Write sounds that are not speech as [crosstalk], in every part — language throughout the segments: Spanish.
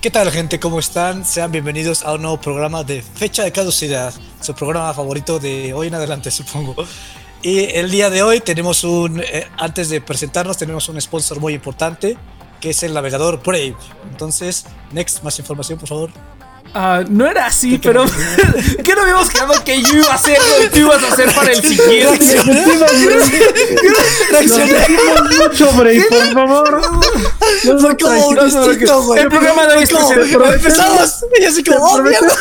¿Qué tal gente? ¿Cómo están? Sean bienvenidos a un nuevo programa de Fecha de Caducidad, su programa favorito de hoy en adelante [laughs] supongo. Y el día de hoy tenemos un, eh, antes de presentarnos, tenemos un sponsor muy importante, que es el navegador Brave. Entonces, Next, más información por favor. Ah, no era así, pero ¿qué no habíamos quedado que yo iba a hacer y tú ibas a hacer para el siguiente? Mucho, Bray, por favor. No fue como un instinto, güey. El programa de hoy es empezamos y así como, oh, mierda.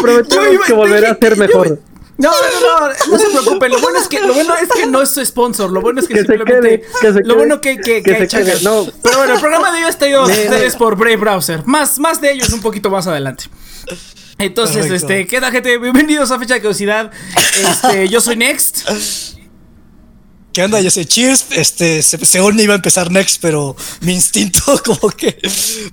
Prometemos que volverá a ser mejor. No, no, no, no se preocupen. Lo bueno es que lo bueno es que no es su sponsor. Lo bueno es que, Que se simplemente quede, que se lo quede, bueno que que, que que se quede, no. Pero bueno, el programa de hoy está ido a ustedes por Brave Browser. Más más de ellos un poquito más adelante. Entonces, Perfecto. este, ¿qué tal, gente? Bienvenidos a Fecha de Curiosidad. Este, yo soy Next. ¿Qué onda? Yo soy Cheers. Este, se- según iba a empezar Next, pero mi instinto [laughs] como que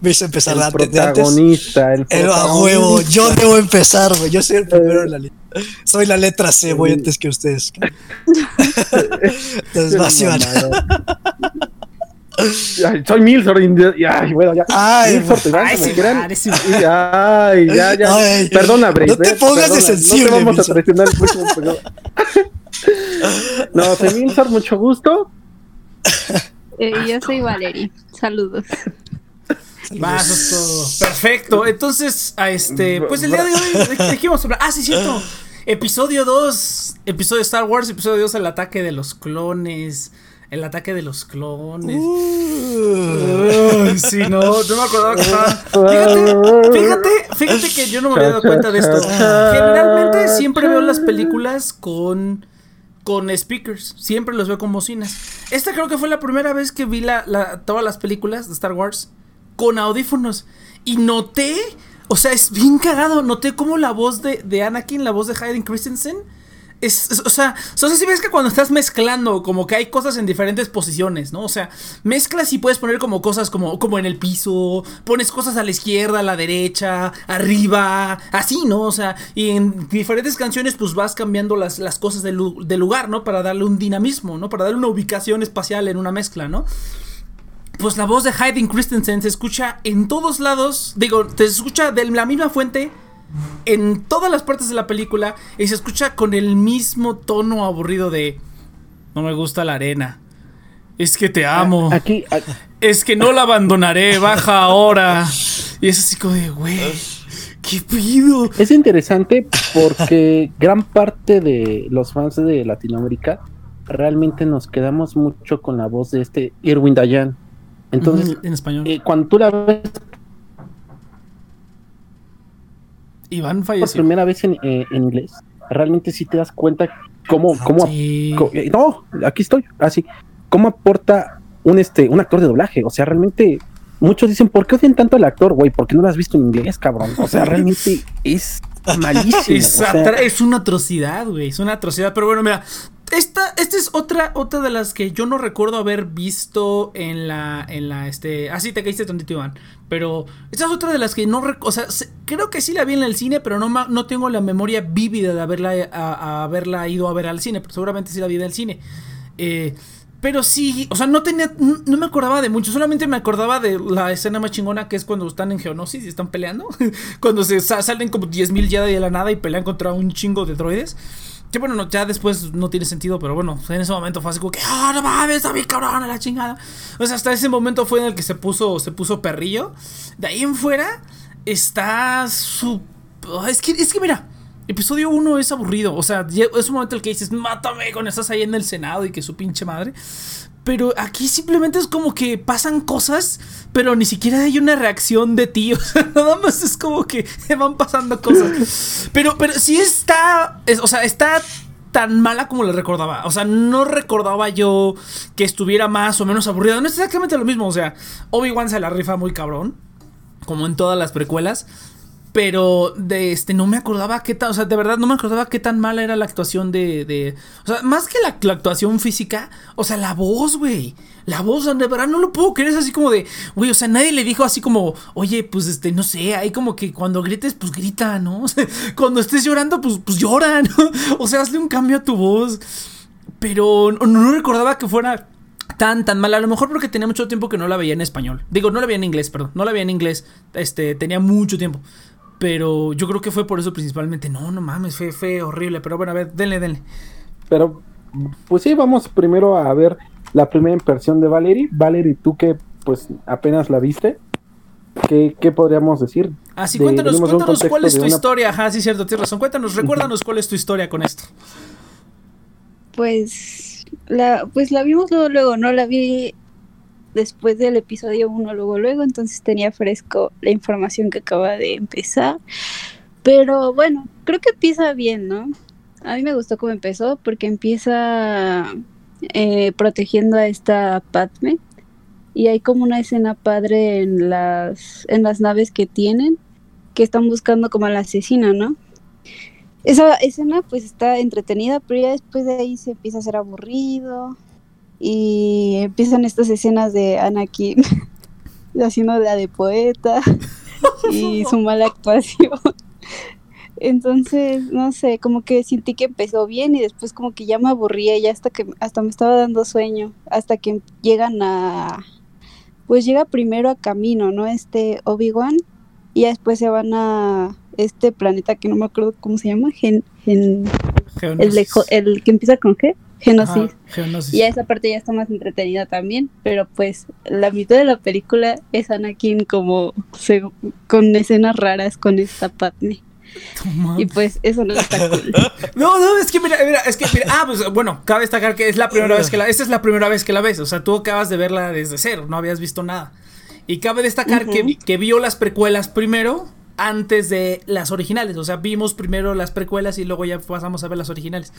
me hizo empezar El antes de antes. protagonista, el El a protagonista. huevo, yo debo empezar, güey. Yo soy el primero en la lista. Soy la letra C, voy antes que ustedes. [laughs] Entonces, vas, Iván. Ay, soy Milsor. y- Ay, bueno, ya. Ay, Milsor, te ay, sí, sí, Y- Ay, ya, ya. Ay, Perdona, Bray. no te pongas de sensible, No te vamos Milsor. a traicionar el próximo programa. No, soy Milsor, mucho gusto. [laughs] Eh, yo soy Valerie. Saludos. Todo. Perfecto. Entonces, a este, pues el día de hoy, ¿de, de qué vamos a hablar? Ah, sí, cierto. Episodio 2, episodio de Star Wars, episodio 2, el ataque de los clones. El ataque de los clones. Uh, Ay, sí, no, no me acordaba que estaba. Fíjate, fíjate, fíjate que yo no me había dado cuenta de esto. Generalmente siempre veo las películas con con speakers, siempre los veo con bocinas. Esta creo que fue la primera vez que vi la, todas las películas de Star Wars con audífonos y noté, o sea, es bien cagado, noté como la voz de, de Anakin, la voz de Hayden Christensen es, o sea, no sé si ves que cuando estás mezclando, como que hay cosas en diferentes posiciones, ¿no? O sea, mezclas y puedes poner como cosas como, como en el piso, pones cosas a la izquierda, a la derecha, arriba, así, ¿no? O sea, y en diferentes canciones pues vas cambiando las, las cosas del, lu- del lugar, ¿no? Para darle un dinamismo, ¿no? Para darle una ubicación espacial en una mezcla, ¿no? Pues la voz de Hayden Christensen se escucha en todos lados, digo, te escucha de la misma fuente en todas las partes de la película y se escucha con el mismo tono aburrido de no me gusta la arena. Es que te amo. Aquí, a- Es que no la abandonaré. Baja ahora. Y es así como de, güey, ¿qué pido? es interesante porque gran parte de los fans de Latinoamérica realmente nos quedamos mucho con la voz de este Irwin Dayan. Entonces, en español. eh, cuando tú la ves Iván por falleció. primera vez en, eh, en inglés, realmente sí te das cuenta cómo, Ah, cómo Sí. eh, no, aquí estoy, así, cómo aporta un este, un actor de doblaje, o sea, realmente muchos dicen, ¿por qué odian tanto al actor, güey? ¿Por qué no lo has visto en inglés, cabrón? O sea, realmente es [laughs] malísimo. Es, o sea, atra- es una atrocidad, güey. Es una atrocidad. Pero bueno, mira. Esta, esta es otra, otra de las que yo no recuerdo haber visto en la, en la, este, ah, te caíste tantito, Iván, pero esta es otra de las que no, o sea, se- creo que sí la vi en el cine, pero no, no tengo la memoria vívida de haberla, haberla ido a ver al cine, pero seguramente sí la vi en el cine, eh, pero sí, o sea, no tenía, no, me acordaba de mucho, solamente me acordaba de la escena más chingona que es cuando están en Geonosis y están peleando, [laughs] cuando se sa- salen como 10.000 Jedi de la nada y pelean contra un chingo de droides. Que bueno, no, ya después no tiene sentido, pero bueno, en ese momento fue así como que, ah, no mames, está bien cabrón, a la chingada. O sea, hasta ese momento fue en el que se puso, se puso perrillo. De ahí en fuera está su... Es que, es que mira, episodio 1 es aburrido. O sea, es un momento en el que dices, mátame cuando estás ahí en el Senado y que su pinche madre. Pero aquí simplemente es como que pasan cosas, pero ni siquiera hay una reacción de ti. [laughs] O sea, nada más es como que van pasando cosas. Pero, pero sí está. es- o sea, está tan mala como le recordaba. O sea, no recordaba yo que estuviera más o menos aburrida. No es exactamente lo mismo. O sea, Obi-Wan se la rifa muy cabrón. Como en todas las precuelas. Pero de este no me acordaba qué tan, o sea, de verdad no me acordaba qué tan mala era la actuación de, de o sea, más que la, actuación física, o sea, la voz, güey. La voz, de verdad no lo puedo creer, es así como de, güey, o sea, nadie le dijo así como, oye, pues este, no sé, ahí como que cuando grites, pues grita, ¿no? [laughs] O sea, cuando estés llorando, pues, pues llora, ¿no? [laughs] O sea, hazle un cambio a tu voz. Pero no, no recordaba que fuera tan tan mal. A lo mejor porque tenía mucho tiempo que no la veía en español. Digo, no la veía en inglés, perdón. No la veía en inglés. Este, tenía mucho tiempo. Pero yo creo que fue por eso principalmente. No, no mames, fue, fue horrible. Pero bueno, a ver, denle, denle. Pero, pues sí, vamos primero a ver la primera impresión de Valerie. Valerie, tú que pues apenas la viste, ¿qué, qué podríamos decir? Así, De- cuéntanos, cuéntanos cuál es tu una- historia. Ajá, sí, cierto, tienes razón. Cuéntanos, recuérdanos cuál es tu historia con esto. Pues la, pues la vimos luego, luego, no la vi después del episodio 1, luego, luego, entonces tenía fresco la información que acaba de empezar. Pero bueno, creo que empieza bien, ¿no? A mí me gustó cómo empezó porque empieza eh, protegiendo a esta Padme y hay como una escena padre en las, en las naves que tienen que están buscando como a la asesina, ¿no? Esa escena pues está entretenida, pero ya después de ahí se empieza a hacer aburrido y empiezan estas escenas de Anakin [laughs] haciendo la de poeta [laughs] y su mala actuación. Entonces, no sé, como que sentí que empezó bien y después como que ya me aburría, ya hasta que hasta me estaba dando sueño, hasta que llegan a pues llega primero a Camino, ¿no? Este Obi-Wan y después se van a este planeta que no me acuerdo cómo se llama, Gen, Gen- el, el que empieza con G, Genosis. Ajá, Geonosis. Y ya esa parte ya está más entretenida también, pero pues la mitad de la película es Anakin como se- con escenas raras con esta Padme. Y pues eso no está cool. [laughs] No, no, es que mira, mira, es que mira, ah, pues bueno, cabe destacar que es la primera vez que la, esta es la primera vez que la ves, o sea, tú acabas de verla desde cero, no habías visto nada. Y cabe destacar que, que vio las precuelas primero antes de las originales, o sea, vimos primero las precuelas y luego ya pasamos a ver las originales.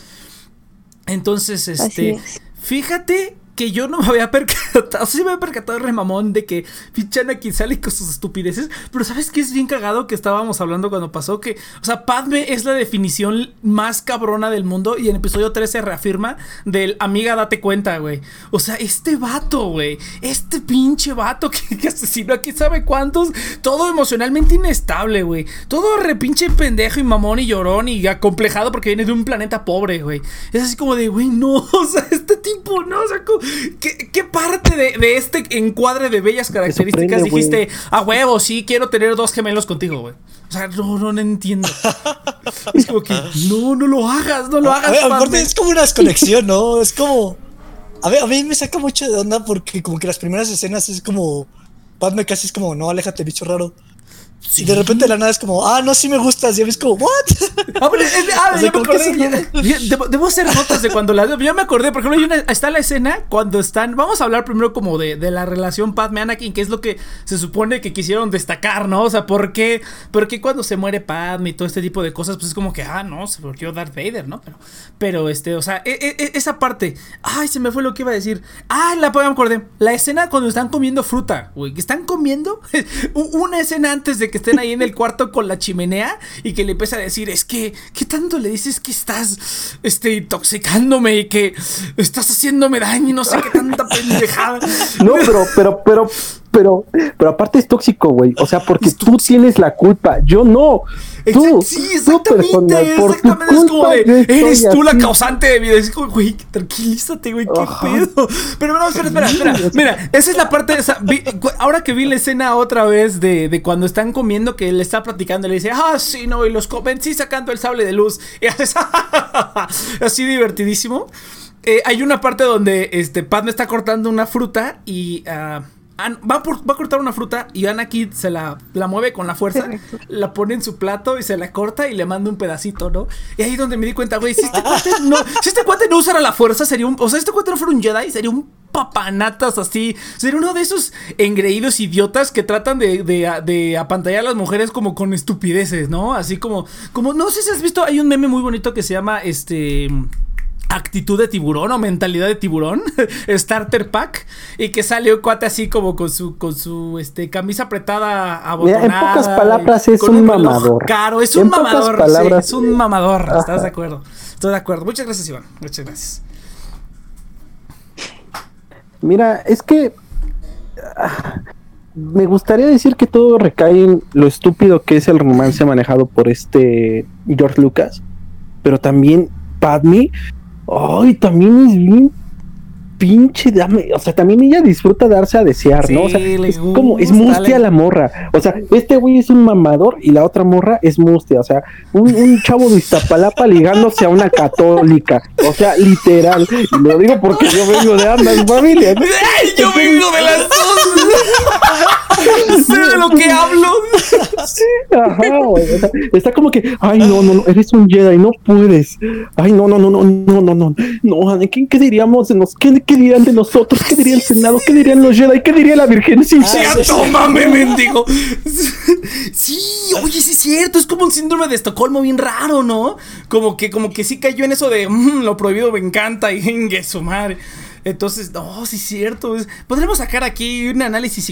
Entonces, este, es. fíjate que yo no me había percatado, [laughs] sí me había percatado remamón de que Pichana aquí sale con sus estupideces, pero ¿sabes qué es bien cagado que estábamos hablando cuando pasó? Que, o sea, Padme es la definición más cabrona del mundo y en episodio 3 se reafirma del amiga date cuenta, güey. O sea, este vato, güey, este pinche vato [laughs] que, que asesinó a quién sabe cuántos, todo emocionalmente inestable, güey. Todo repinche pendejo y mamón y llorón y acomplejado porque viene de un planeta pobre, güey. Es así como de, güey, no, [laughs] o sea, este tipo, no, o sea, co- ¿qué, qué parte de, de este encuadre de bellas características dijiste, a huevo, sí, quiero tener dos gemelos contigo, güey? O sea, no, no, no entiendo. es como que, no, no lo hagas, no lo A hagas, ver, Padme. es como una desconexión, ¿no? Es como. A ver, a mí me saca mucho de onda porque como que las primeras escenas es como. Padme casi es como, no, aléjate, bicho raro. Y de repente de la nada es como, ah, no, sí me gustas. Y a mí es como, ¿what? Ah, pero es- ah, [laughs] O sea, me acordé. Debo, debo hacer notas de cuando las. Ya me acordé, por ejemplo, hay una, está la escena cuando están. Vamos a hablar primero como de, de la relación Padme-Anakin, que es lo que se supone que quisieron destacar, ¿no? O sea, ¿por qué, por qué cuando se muere Padme y todo este tipo de cosas, pues es como que, ah, no, se volvió Darth Vader, ¿no? Pero, pero este, o sea, e- e- e- esa parte. Ay, se me fue lo que iba a decir. Ah, la me acordé. La escena cuando están comiendo fruta, güey. Que están comiendo. [laughs] una escena antes de que estén ahí en el cuarto con la chimenea y que le empieza a decir, es que, ¿qué tanto le dices que estás este, intoxicándome y que estás haciéndome daño y no sé qué tanta pendejada? [laughs] No, pero, pero, pero, pero, pero aparte es tóxico, güey. O sea, porque tú tienes la culpa. Yo no. Tú, sí, exactamente, exactamente. Es como de, eres tú la así". causante de mi Es como, güey, tranquilízate, güey, qué Ajá. pedo. Pero no, espera, espera, espera. Mira, esa es la parte. vi- cu- ahora que vi la escena otra vez de, de cuando están comiendo, que le está platicando, le dice, ah, sí, no, y los convencí sacando el sable de luz. [laughs] Y haces, [laughs] así divertidísimo. Eh, hay una parte donde este Padme está cortando una fruta y ah, An- va, por- va a cortar una fruta y Anakin se la, la mueve con la fuerza, la pone en su plato y se la corta y le manda un pedacito, ¿no? Y ahí donde me di cuenta, güey, si este cuate no, si este cuate no usara la fuerza, sería un, o sea, este cuate no fuera un Jedi, sería un papanatas así, sería uno de esos engreídos idiotas que tratan de, de, de apantallar a las mujeres como con estupideces, ¿no? Así como, como, no sé si has visto, hay un meme muy bonito que se llama, este... Actitud de tiburón o mentalidad de tiburón, [laughs] Starter Pack, y que sale un cuate así como con su, con su este, camisa apretada abotonada. Mira, en pocas palabras es un mamador. Caro, es En un pocas mamador, sí, palabras- es un mamador, ¿estás de acuerdo? Estoy de acuerdo. Muchas gracias, Iván. Muchas gracias. Mira, es que ah, me gustaría decir que todo recae en lo estúpido que es el romance manejado por este George Lucas, pero también Padme, ay, también es bien pinche dame, o sea, también ella disfruta darse a desear, ¿no? O sea, Sí, es como, es gusta, mustia le- la morra. O sea, este güey es un mamador y la otra morra es mustia. O sea, un, un chavo de Iztapalapa ligándose a una católica. O sea, literal. Y lo digo porque yo vengo de ambas familias. ¿no? ¡Ay, yo vengo de las dos! sé de lo que hablo. Ajá, güey. O sea, está como que, ay, no, no, no, eres un Jedi, no puedes. Ay, no, no, no, no, no, no, no. No, ¿qué, qué diríamos qué, qué dirían de nosotros? ¿Qué diría el Senado? ¿Qué dirían los Jedi? ¿Qué diría la Virgencita? Ya, tómame, [laughs] mendigo. Sí, oye, sí es cierto. Es como un síndrome de Estocolmo bien raro, ¿no? Como que, como que sí cayó en eso de "Mm, lo prohibido me encanta y [laughs] ingue su madre. Entonces, no, sí es cierto. podremos sacar aquí un análisis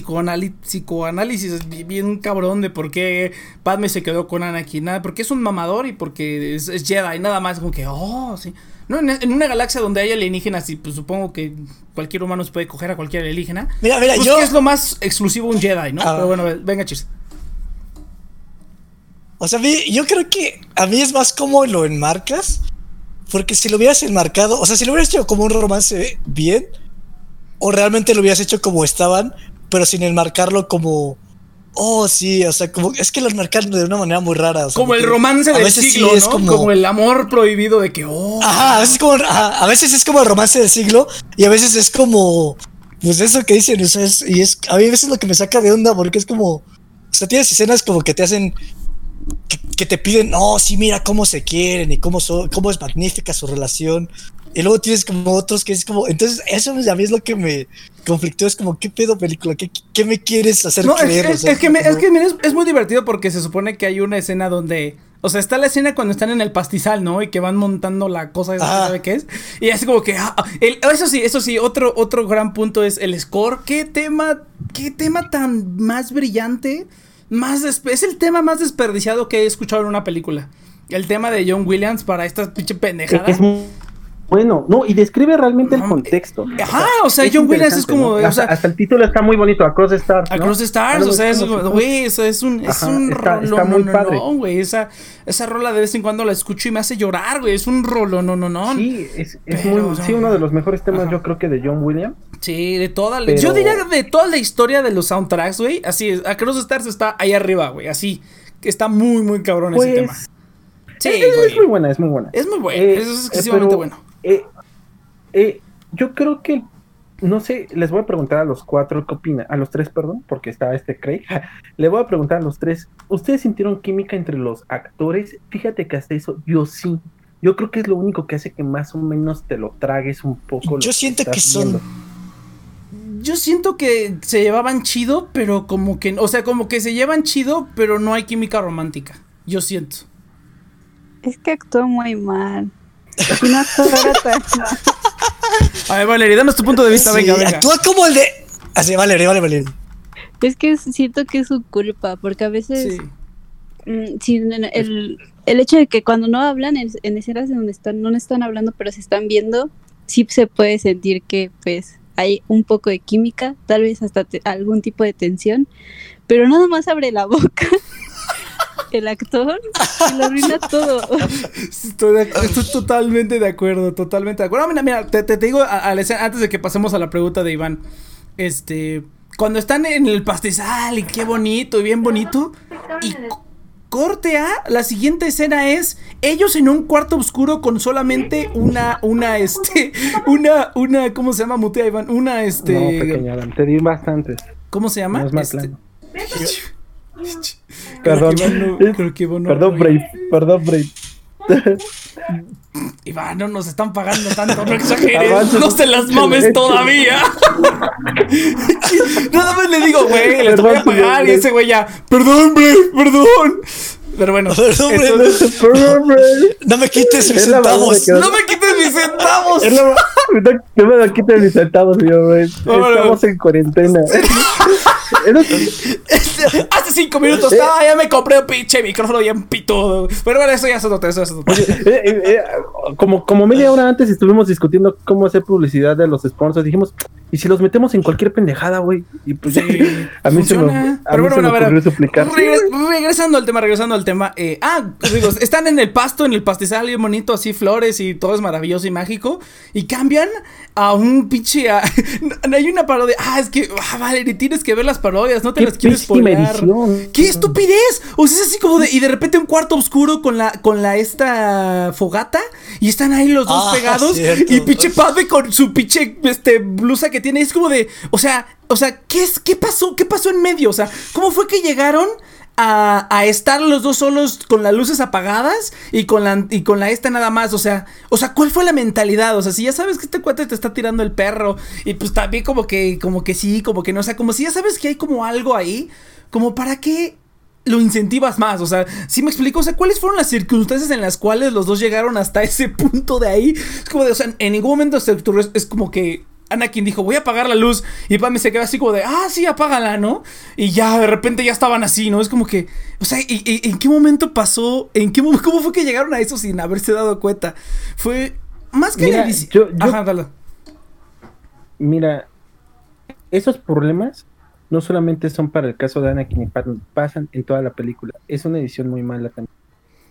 psicoanálisis bi- bien cabrón de por qué Padme se quedó con Anakin. Nada, porque es un mamador y porque es, es Jedi. Nada más, como que, oh, sí. No, en, en una galaxia donde hay alienígenas y pues supongo que cualquier humano se puede coger a cualquier alienígena. Mira, mira, Pues yo. que es lo más exclusivo un Jedi, ¿no? Ah. Pero bueno, venga, cheers. O sea, a mí, yo creo que a mí es más como lo enmarcas. Porque si lo hubieras enmarcado, o sea, si lo hubieras hecho como un romance bien, o realmente lo hubieras hecho como estaban, pero sin enmarcarlo como. Oh, sí, o sea, como. Es que lo enmarcan de una manera muy rara. o sea, Como el romance del sí siglo, es ¿no? como- Como... el amor prohibido de que, oh. Ajá, a veces, es como, ajá, a veces es como el romance del siglo y a veces es como, pues eso que dicen, o sea, es- y es, a mí a veces lo que me saca de onda porque es como, o sea, tienes escenas como que te hacen, que, que te piden, no, sí, mira cómo se quieren y cómo, son, cómo es magnífica su relación. Y luego tienes como otros que es como, entonces eso a mí es lo que me conflictó, es como, ¿qué pedo película? ¿Qué, qué me quieres hacer No, es, creer? O es- sea, es que, me- es que mira, es, es muy divertido porque se supone que hay una escena donde. O sea, está la escena cuando están en el pastizal, ¿no? Y que van montando la cosa esa, Ajá. ¿sabe qué es? Y es como que. ah, ah, el- eso sí, eso sí, otro, otro gran punto es el score. ¿Qué tema, qué tema tan más brillante? Más es el tema más desperdiciado que he escuchado en una película. El tema de John Williams para esta pinche pendejada. Es muy bueno, no, y describe realmente el No, contexto. Ajá, o sea, John Williams es como, ¿no? o hasta, sea- hasta el título está muy bonito, Across the Stars. ¿no? Across the Stars, o sea, es, güey, eso es un, es Ajá, un está- rolo, está muy no, no, padre. no, güey, esa, esa rola de vez en cuando la escucho y me hace llorar, güey, es un rolo, no, no, no. Sí, es, es Pero, muy, sí, no. uno de los mejores temas, Ajá. yo creo que de John Williams. Sí, de toda la, Pero- yo diría de toda la historia de los soundtracks, güey, así es, Across the Stars está ahí arriba, güey, así, que está muy, muy cabrón ese tema. Pues, Sí, es, es muy buena, es muy buena. es muy bueno, Eh, es eh, excesivamente pero, bueno. Eh, eh, yo creo que, no sé, les voy a preguntar a los cuatro qué opinan, a los tres, perdón, porque está este Craig. [laughs] Le voy a preguntar a los tres, ¿ustedes sintieron química entre los actores? Fíjate que hasta eso, yo sí. Yo creo que es lo único que hace que más o menos te lo tragues un poco. lo Yo siento que estás son- viendo. Yo siento que se llevaban chido, pero como que, o sea, como que se llevan chido, pero no hay química romántica, yo siento. Es que actuó muy mal. No. A ver, Valeria, danos tu punto de vista, Sí, venga, venga. Actúa como el de. Así, vale, vale, vale. Es que siento que es su culpa, porque a veces Sí. mm, sí, el, el hecho de que cuando no hablan, en, en escenas en donde están, no están hablando, pero se están viendo, sí se puede sentir que pues hay un poco de química, tal vez hasta te- algún tipo de tensión, pero nada más abre la boca [laughs] el actor y lo arruina [laughs] todo. Estoy, de- estoy totalmente de acuerdo, totalmente de acuerdo. Mira, mira, te, te- te digo a- a la escena- antes de que pasemos a la pregunta de Iván. Este, cuando están en el pastizal y qué bonito y bien bonito. Y corte a la siguiente escena es ellos en un cuarto oscuro con solamente una, una, este, [laughs] una, una, ¿cómo se llama? Mutea Iván, una, este, No, pequeña te di bastantes. ¿cómo se llama? No es más Este, [laughs] [laughs] Perdón, no- creo que no- perdón, Brave, perdón, [laughs] Brave. Iván, no nos están pagando tanto, no exageres, no se las mames todavía. [laughs] Nada más le digo, güey, les voy a pagar y ese güey ya, perdón, güey, perdón. Pero bueno, entonces-. No me quites mis centavos. [laughs] no me quites mis centavos. No, no me lo quiten mis centavos, señor. Estamos en cuarentena. [laughs] Este, Hace cinco minutos Eh. estaba, ya me compré un pinche micrófono bien pitudo. Pero bueno, eso ya es otro eso ya es otro eh, eh, como, como media hora antes estuvimos discutiendo cómo hacer publicidad de los sponsors. Dijimos, ¿y si los metemos en cualquier pendejada, güey? Y pues Sí, a mí se me, a Pero mí bueno, se me bueno, a ver, ocurrió suplicar. regres- regresando al tema, regresando al tema. Eh, ah, digo, [laughs] están en el pasto, en el pastizal, bien bonito, así flores y todo es maravilloso y mágico. Y cambian a un pinche. a- [laughs] hay una parodia. Ah, es que, ah, Valerie, tienes que ver las parodias, no te las spoilear. edición. ¡Qué estupidez! O sea, es así como de. Y de repente un cuarto oscuro con la, con la esta fogata. Y están ahí los dos Ah, pegados. cierto. Y pinche Padme con su pinche este, blusa que tiene. Es como de. O sea, o sea, ¿qué es? ¿Qué pasó? ¿Qué pasó en medio? O sea, ¿cómo fue que llegaron? A, estar los dos solos con las luces apagadas y con la y con la esta nada más, o sea, o sea, ¿cuál fue la mentalidad? O sea, si ya sabes que este cuate te está tirando el perro y pues también como que como que sí, como que no, o sea, como si ya sabes que hay como algo ahí, como para qué lo incentivas más, o sea, si me explico, o sea, ¿cuáles fueron las circunstancias en las cuales los dos llegaron hasta ese punto de ahí? Es como de, o sea, en ningún momento es como que Anakin dijo, voy a apagar la luz, y Padme se queda así como de, ah, sí, apágala, ¿no? Y ya, de repente ya estaban así, ¿no? Es como que, o sea, ¿y, y- en qué momento pasó? ¿En qué mo- cómo fue que llegaron a eso sin haberse dado cuenta? Fue más que Mira, yo- Ajá, dale. Mira, esos problemas no solamente son para el caso de Anakin y Padme, pasan en toda la película. Es una edición muy mala también.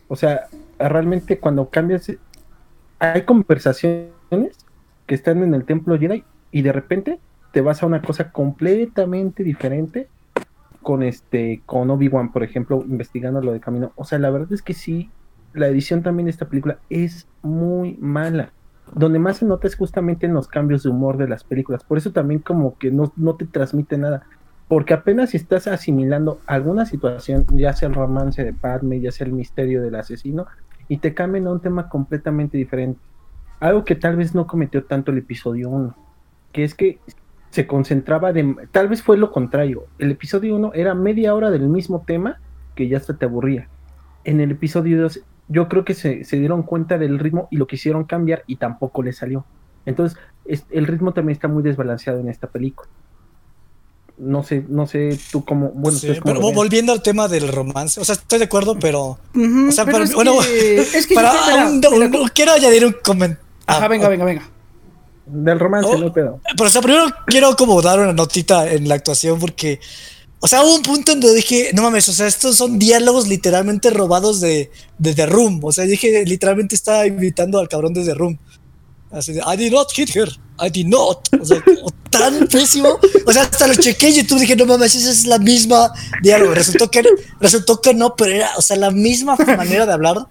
O sea, realmente cuando cambias, hay conversaciones que están en el templo Jedi y de repente te vas a una cosa completamente diferente con este, con Obi-Wan, por ejemplo, investigando lo de camino. O sea, la verdad es que sí, la edición también de esta película es muy mala donde más se nota es justamente en los cambios de humor de las películas. Por eso también como que no, no te transmite nada. Porque apenas estás asimilando alguna situación, ya sea el romance de Padme, ya sea el misterio del asesino, y te cambian a un tema completamente diferente. Algo que tal vez no cometió tanto el episodio 1, que es que se concentraba de... Tal vez fue lo contrario. El episodio 1 era media hora del mismo tema que ya hasta te aburría. En el episodio 2 yo creo que se, se dieron cuenta del ritmo y lo quisieron cambiar y tampoco le salió. Entonces, es- el ritmo también está muy desbalanceado en esta película. No sé, no sé tú cómo, bueno, Sí, cómo pero volviendo al tema del romance, o sea, estoy de acuerdo, pero. O sea, pero para- es bueno, que- es [laughs] para un- un- quiero añadir un comentario. Ajá, venga, venga, venga. Del romance, Oh. no pedo. Pero, o sea, primero quiero como dar una notita en la actuación porque, o sea, hubo un punto en donde dije, no mames, o sea, estos son diálogos literalmente robados de, de The Room. O sea, dije, literalmente estaba invitando al cabrón de The Room. Así de, I did not hit her, I did not. O sea, tan [laughs] pésimo. O sea, hasta lo chequé en YouTube dije, no mames, esa es la misma diálogo. Resultó que, resultó que no, pero era, o sea, la misma manera de hablar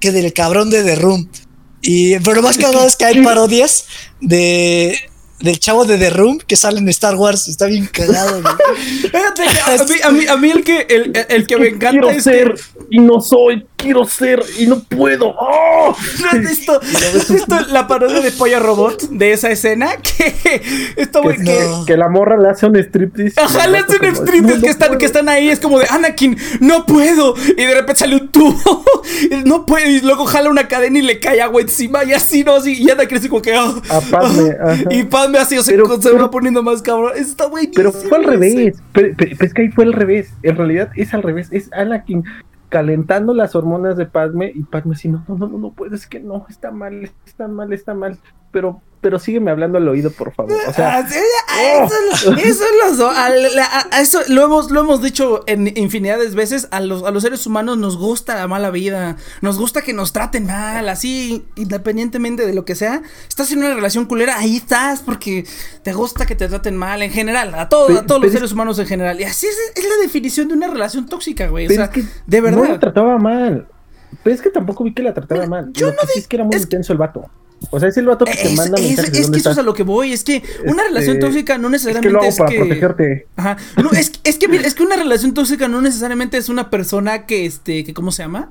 que del cabrón de The Room. Y pero lo más cagado es que hay [laughs] parodias de del chavo de The Room que sale en Star Wars. Está bien cagado, güey. [laughs] A mí, a mí, a mí el que el, el que me [laughs] encanta Quiero es ser que y no soy, quiero ser y no puedo. ¡Oh! ¿No has visto, ¿no has visto la parodia de Pollo Robot de esa escena? [laughs] Que esto güey Que, que No. que la morra le hace un striptease. Ajá, le hacen Como, striptease "No, que no están, puedo". que están ahí, es como de Anakin, no puedo. Y de repente sale un tubo, y [laughs] no puede, y luego jala una cadena y le cae agua encima, y así, ¿no? Así, y Anakin así como que. A Padme, ah, ajá. y Padme así, o sea, Pero- se va poniendo más cabrón. Está buenísimo. Pero fue al revés. Pero, pero- pero es que ahí fue al revés. En realidad es al revés. Es Anakin calentando las hormonas de Padme y Padme así, no, no, no, no, no puedo, es que no, está mal, está mal, está mal. Pero, pero sígueme hablando al oído, por favor. O sea, [laughs] sí, ah, eso, es lo- eso es a- a eso lo hemos, lo hemos dicho en infinidad de veces. A los, a los seres humanos nos gusta la mala vida. Nos gusta que nos traten mal, así, independientemente de lo que sea. Estás en una relación culera, ahí estás, porque te gusta que te traten mal en general. A, todo, a todos los es- seres humanos en general. Y así es, es la definición de una relación tóxica, güey. O sea, es que de no la verdad. trataba mal. Pero es que tampoco vi que la trataba Mira, mal. yo Lo no que sí es que era muy es- intenso el vato. O sea, es el vato que te Es, manda es- mensajes es dónde que eso es a lo que voy. Es que una relación Este, tóxica no Es que necesariamente lo hago es para que- protegerte. Ajá. No, es, es que mira, es que una relación tóxica no necesariamente es una persona que este, que ¿cómo se llama?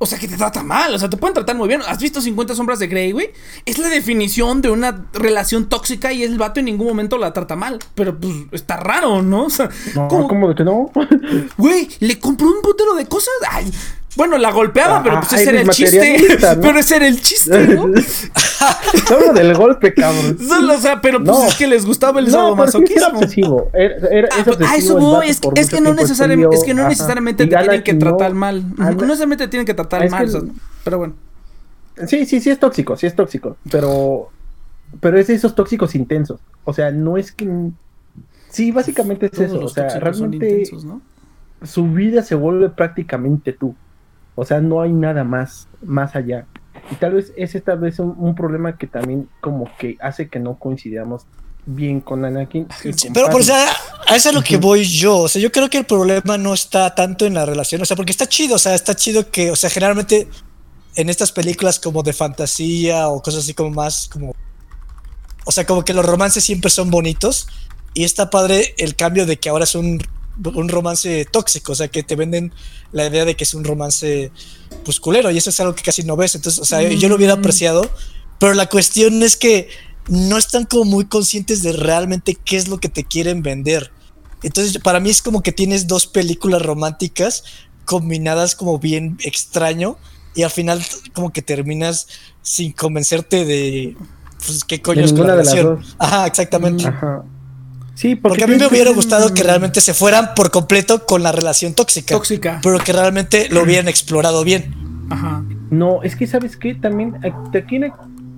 O sea, que te trata mal, o sea, te pueden tratar muy bien. ¿Has visto 50 sombras de Grey, güey? Es la definición de una relación tóxica y el vato en ningún momento la trata mal. Pero pues está raro, ¿no? O sea, No, ¿cómo- ¿cómo de que no? Güey, le compró un putero de cosas. Ay, bueno, la golpeaba, Ah, pero pues ay, ese era el chiste. [laughs] Pero ese era el chiste, ¿no? Solo del golpe, cabrón. [laughs] Solo, o sea, pero pues No. es que les gustaba el No, sadomasoquismo. obsesivo. Era, era- Ah, es pues, obsesivo a eso voy, es, es que no necesariamente, frío, es que no ajá. necesariamente Y te tienen que tratar mal. No necesariamente te tienen que tratar Es mal, pero bueno. Sí, sí, sí es tóxico, sí es tóxico, pero pero es de esos tóxicos intensos. O sea, no es que sí, básicamente es Todos eso, o sea, realmente intensos, ¿no? su vida se vuelve prácticamente tú. O sea, no hay nada más, más allá. Y tal vez ese tal vez un, un problema que también como que hace que no coincidamos bien con Anakin. Pero, por, o sea, a eso es lo que voy yo. O sea, yo creo que el problema no está tanto en la relación. O sea, porque está chido. O sea, está chido que, o sea, generalmente en estas películas como de fantasía o cosas así como más como. O sea, como que los romances siempre son bonitos. Y está padre el cambio de que ahora es un, un romance tóxico. O sea, que te venden la idea de que es un romance pues culero. Y eso es algo que casi no ves. Entonces, o sea, yo lo hubiera Mm. apreciado. Pero la cuestión es que no están como muy conscientes de realmente qué es lo que te quieren vender. Entonces, para mí es como que tienes dos películas románticas combinadas como bien extraño y al final como que terminas sin convencerte de pues qué coño De es las relación. dos. Ajá, exactamente. Ajá. Sí, porque, Porque a mí me hubiera gustado que realmente se fueran por completo con la relación tóxica. Tóxica. Pero que realmente lo hubieran explorado bien. Ajá. No, es que sabes qué, también aquí,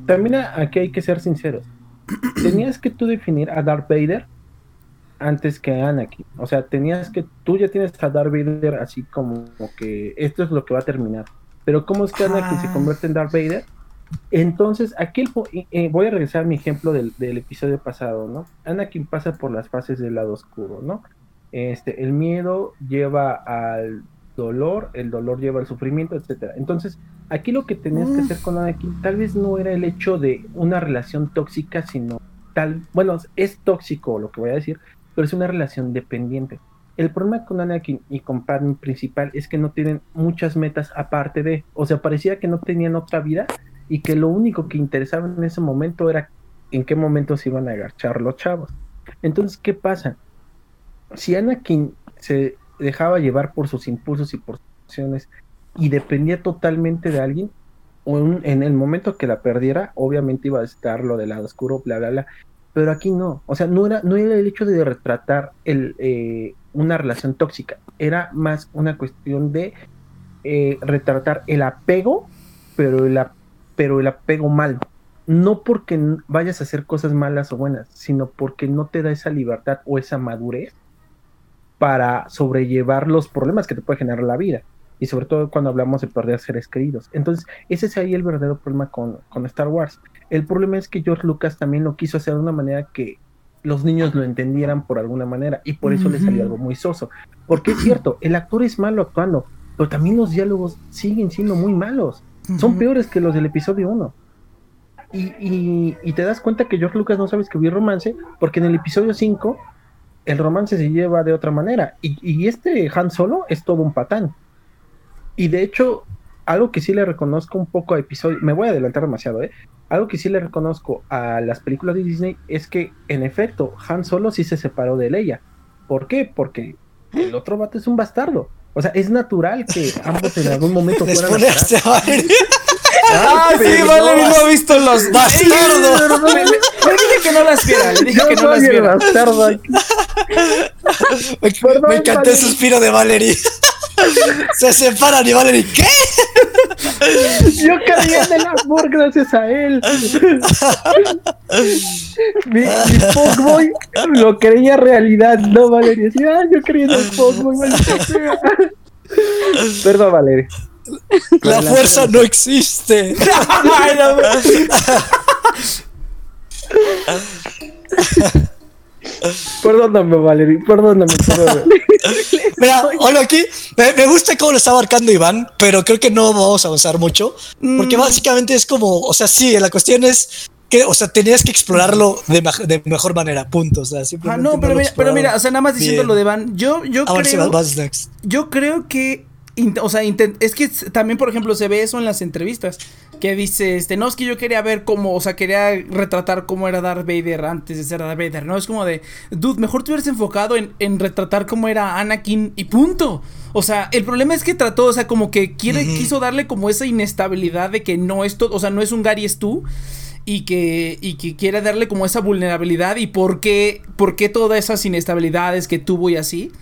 también aquí hay que ser sinceros. [clears throat] Tenías que tú definir a Darth Vader antes que a Anakin. O sea, tenías que, tú ya tienes a Darth Vader así como que esto es lo que va a terminar. Pero ¿cómo es que Anakin se Ah. convierte en Darth Vader? Entonces, aquí el eh, voy a regresar a mi ejemplo del, del episodio pasado, ¿no? Anakin pasa por las fases del lado oscuro, ¿no? Este, el miedo lleva al dolor, el dolor lleva al sufrimiento, etcétera. Entonces, aquí lo que tenías que hacer con Anakin tal vez no era el hecho de una relación tóxica, sino tal, bueno, es tóxico lo que voy a decir, pero es una relación dependiente. El problema con Anakin y con Padme principal es que no tienen muchas metas aparte de, o sea, parecía que no tenían otra vida y que lo único que interesaba en ese momento era en qué momento se iban a agachar los chavos. Entonces, ¿qué pasa? Si Anakin se dejaba llevar por sus impulsos y por sus acciones y dependía totalmente de alguien, o en, en el momento que la perdiera, obviamente iba a estar lo del lado oscuro, bla, bla, bla. Pero aquí no, o sea, no era, no era el hecho de retratar el, eh, una relación tóxica, era más una cuestión de eh, retratar el apego, pero el, ap- pero el apego malo. No porque vayas a hacer cosas malas o buenas, sino porque no te da esa libertad o esa madurez para sobrellevar los problemas que te puede generar la vida. Y sobre todo cuando hablamos de perder seres queridos. Entonces, ese es ahí el verdadero problema con, con Star Wars. El problema es que George Lucas también lo quiso hacer de una manera que los niños lo entendieran por alguna manera. Y por eso le salió algo muy soso. Porque es cierto, el actor es malo actuando, pero también los diálogos siguen siendo muy malos. Son peores que los del episodio 1. Y, y- y te das cuenta que George Lucas no sabe escribir romance, porque en el episodio 5 el romance se lleva de otra manera. Y, y este Han Solo es todo un patán. Y de hecho, algo que sí le reconozco un poco a episodio, me voy a adelantar demasiado, ¿eh? Algo que sí le reconozco a las películas de Disney es que, en efecto, Han Solo sí se separó de Leia. ¿Por qué? Porque el otro vato es un bastardo. O sea, es natural que ambos en algún momento Les fueran a este. Ah, sí. Valerie no ha visto los. ¡Bastardo! Le, le- le dije que no las viera. Le dije que no las viera. bastardo. Me, me encantó Valerie. el suspiro de Valerie. Se separan y Valerie, ¿qué? Yo creía en el amor gracias a él. mi, mi Fogboy lo creía realidad, no Valeria. Decía, "Ay, yo creía en el sea". Perdón, Valeria. La fuerza no existe. [laughs] Ay, no, [laughs] Perdóname, Valeria. Perdóname, perdóname. [laughs] Mira, hola aquí. Me, me gusta cómo lo está abarcando Iván, pero creo que no vamos a avanzar mucho. Porque Mm. básicamente es como, o sea, sí, la cuestión es que, o sea, tenías que explorarlo de, de mejor manera, punto. O sea, Ah, no, pero lo mira, pero mira, o sea, nada más diciendo lo de Van, yo, yo Ahora sí, creo, vas next. yo creo que, o sea, es que también, por ejemplo, se ve eso en las entrevistas, que dice, este, no, es que yo quería ver cómo, o sea, quería retratar cómo era Darth Vader antes de ser Darth Vader, ¿no? Es como de, dude, mejor te hubieras enfocado en, en retratar cómo era Anakin y punto. O sea, el problema es que trató, o sea, como que quiere, quiso darle como esa inestabilidad de que no es todo, o sea, no es un Gary, es tú y que, y que quiere darle como esa vulnerabilidad y por qué, por qué todas esas inestabilidades que tuvo y así.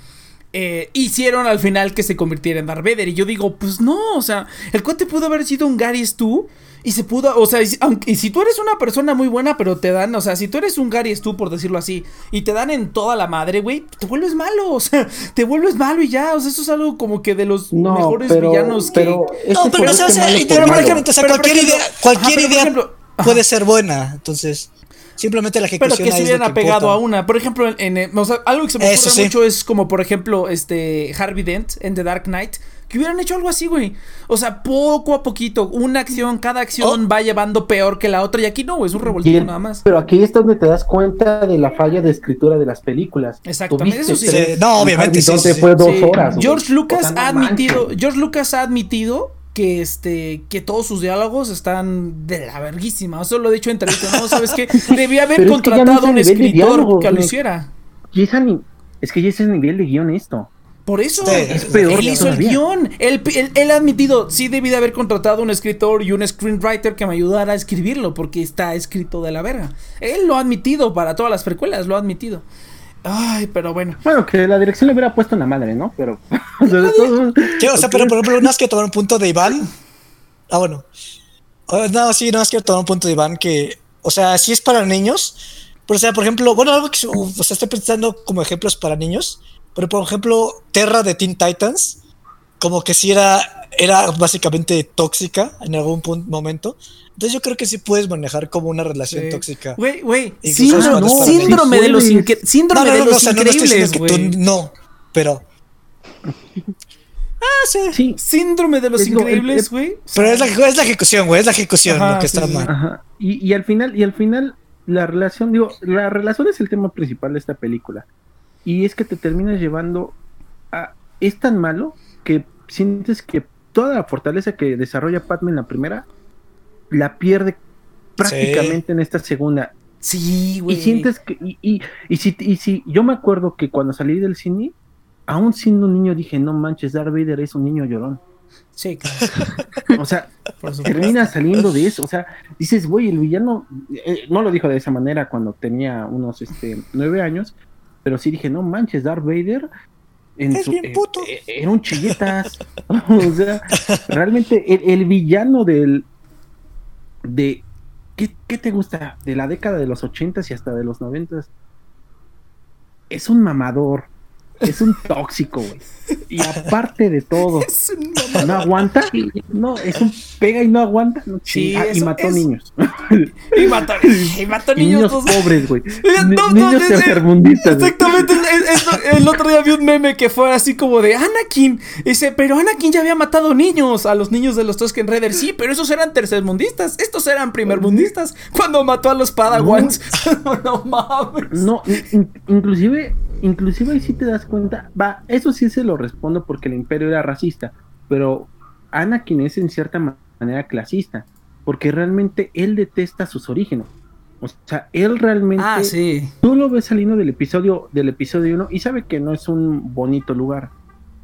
Eh, hicieron al final que se convirtiera en Darth Vader. Y yo digo, pues no, o sea, el cuate pudo haber sido un Gary Stu. Y se pudo, o sea, y, aunque, y si tú eres una persona muy buena, pero te dan, o sea, si tú eres un Gary Stu, por decirlo así, y te dan en toda la madre, güey, te vuelves malo, o sea, te vuelves malo y ya, o sea, eso es algo como que de los No, mejores pero- villanos pero que... No, pero o sea, o sea, malo por pero, por malo. ejemplo, o sea, cualquier ejemplo- idea, cualquier ajá, idea ejemplo, ajá. puede ser buena. Entonces, simplemente la Pero ejecución que se hubieran apegado importa. a una. Por ejemplo, en, en, eh, o sea, algo que se me ocurre Eso sí. mucho es como, por ejemplo, este Harvey Dent en The Dark Knight. Que hubieran hecho algo así, güey. O sea, poco a poquito, una acción, cada acción Oh. va llevando peor que la otra. Y aquí no, es un revoltijo nada más. Pero aquí es donde te das cuenta de la falla de escritura de las películas. Exactamente, eso sí. tres, Sí, no, obviamente, sí, Dent sí, sí. fue dos Sí, horas. George Lucas O sea, no ha admitido. George Lucas ha admitido que este que todos sus diálogos están de la verguísima. Eso lo he dicho en entrevistas. No, ¿sabes qué? [laughs] Debía haber Pero es que ya no contratado es a un escritor que lo hiciera. Ni- es que ya es el nivel de guion esto. Por eso Sí, es es peor él hizo el guion. Él, él- él ha admitido, sí debí de haber contratado un escritor y un screenwriter que me ayudara a escribirlo, porque está escrito de la verga. Él lo ha admitido para todas las precuelas, lo ha admitido. Ay, pero bueno. Bueno, que la dirección le hubiera puesto en la madre, ¿no? Pero. o. [laughs] O sea, pero por ejemplo, unas que tomar un punto de Iván. Ah, bueno. Ah, No, sí, no más quiero tomar un punto de Iván que, o sea, sí es para niños. Pero, o sea, por ejemplo, bueno, algo que, o sea, estoy pensando como ejemplos para niños. Pero, por ejemplo, Terra de Teen Titans, como que sí era, era básicamente tóxica en algún pun- momento. Entonces, yo creo que sí puedes manejar como una relación Sí. tóxica. Güey, güey. Síndrome, síndrome de los, Sí incre- síndrome No, no, de no, no, los o sea, no, no increíbles, güey. tú no, pero. Ah, sí. Sí. Síndrome de los digo, increíbles, güey. Pero es la, es la ejecución, güey, es la ejecución Ajá, lo que sí, está sí. mal. Ajá. Y, y al final, y al final, la relación, digo, la relación es el tema principal de esta película. Y es que te terminas llevando a. Es tan malo que sientes que toda la fortaleza que desarrolla Padme en la primera la pierde prácticamente en esta segunda. Sí, güey. Y sientes que. Y, y, y si, y si yo me acuerdo que cuando salí del cine, aún siendo un niño, dije, no manches, Darth Vader es un niño llorón. Sí, claro, [laughs] O sea, [laughs] termina saliendo de eso. O sea, dices, güey, el villano eh, no lo dijo de esa manera cuando tenía unos este, nueve años, pero sí dije, no manches, Darth Vader en Es su, bien puto. eh, era un chilletas. [laughs] [laughs] o sea, realmente el, el villano del de ¿qué, qué te gusta? De la década de los ochentas y hasta de los noventas. Es un mamador. Es un tóxico, güey. Y aparte de todo, [laughs] no aguanta. No, es un pega y no aguanta. No, Sí, chinga, y mató es- niños. [laughs] [laughs] Y mató, y mató niños. niños dos- pobres, güey. No, Ni- no, niños es- tercermundistas. Exactamente, es- el otro día vi un meme que fue así como de Anakin. Dice, pero Anakin ya había matado niños, a los niños de los Tusken Raiders. Sí, pero esos eran tercermundistas, estos eran primermundistas. Cuando mató a los Padawans. No, mames. No, in- in- inclusive, inclusive ahí sí te das cuenta, va, eso sí se lo respondo porque el imperio era racista, pero Anakin es en cierta ma- manera clasista, porque realmente él detesta sus orígenes. O sea, él realmente, Ah, sí. tú lo ves saliendo del episodio, del episodio 1 y sabe que no es un bonito lugar,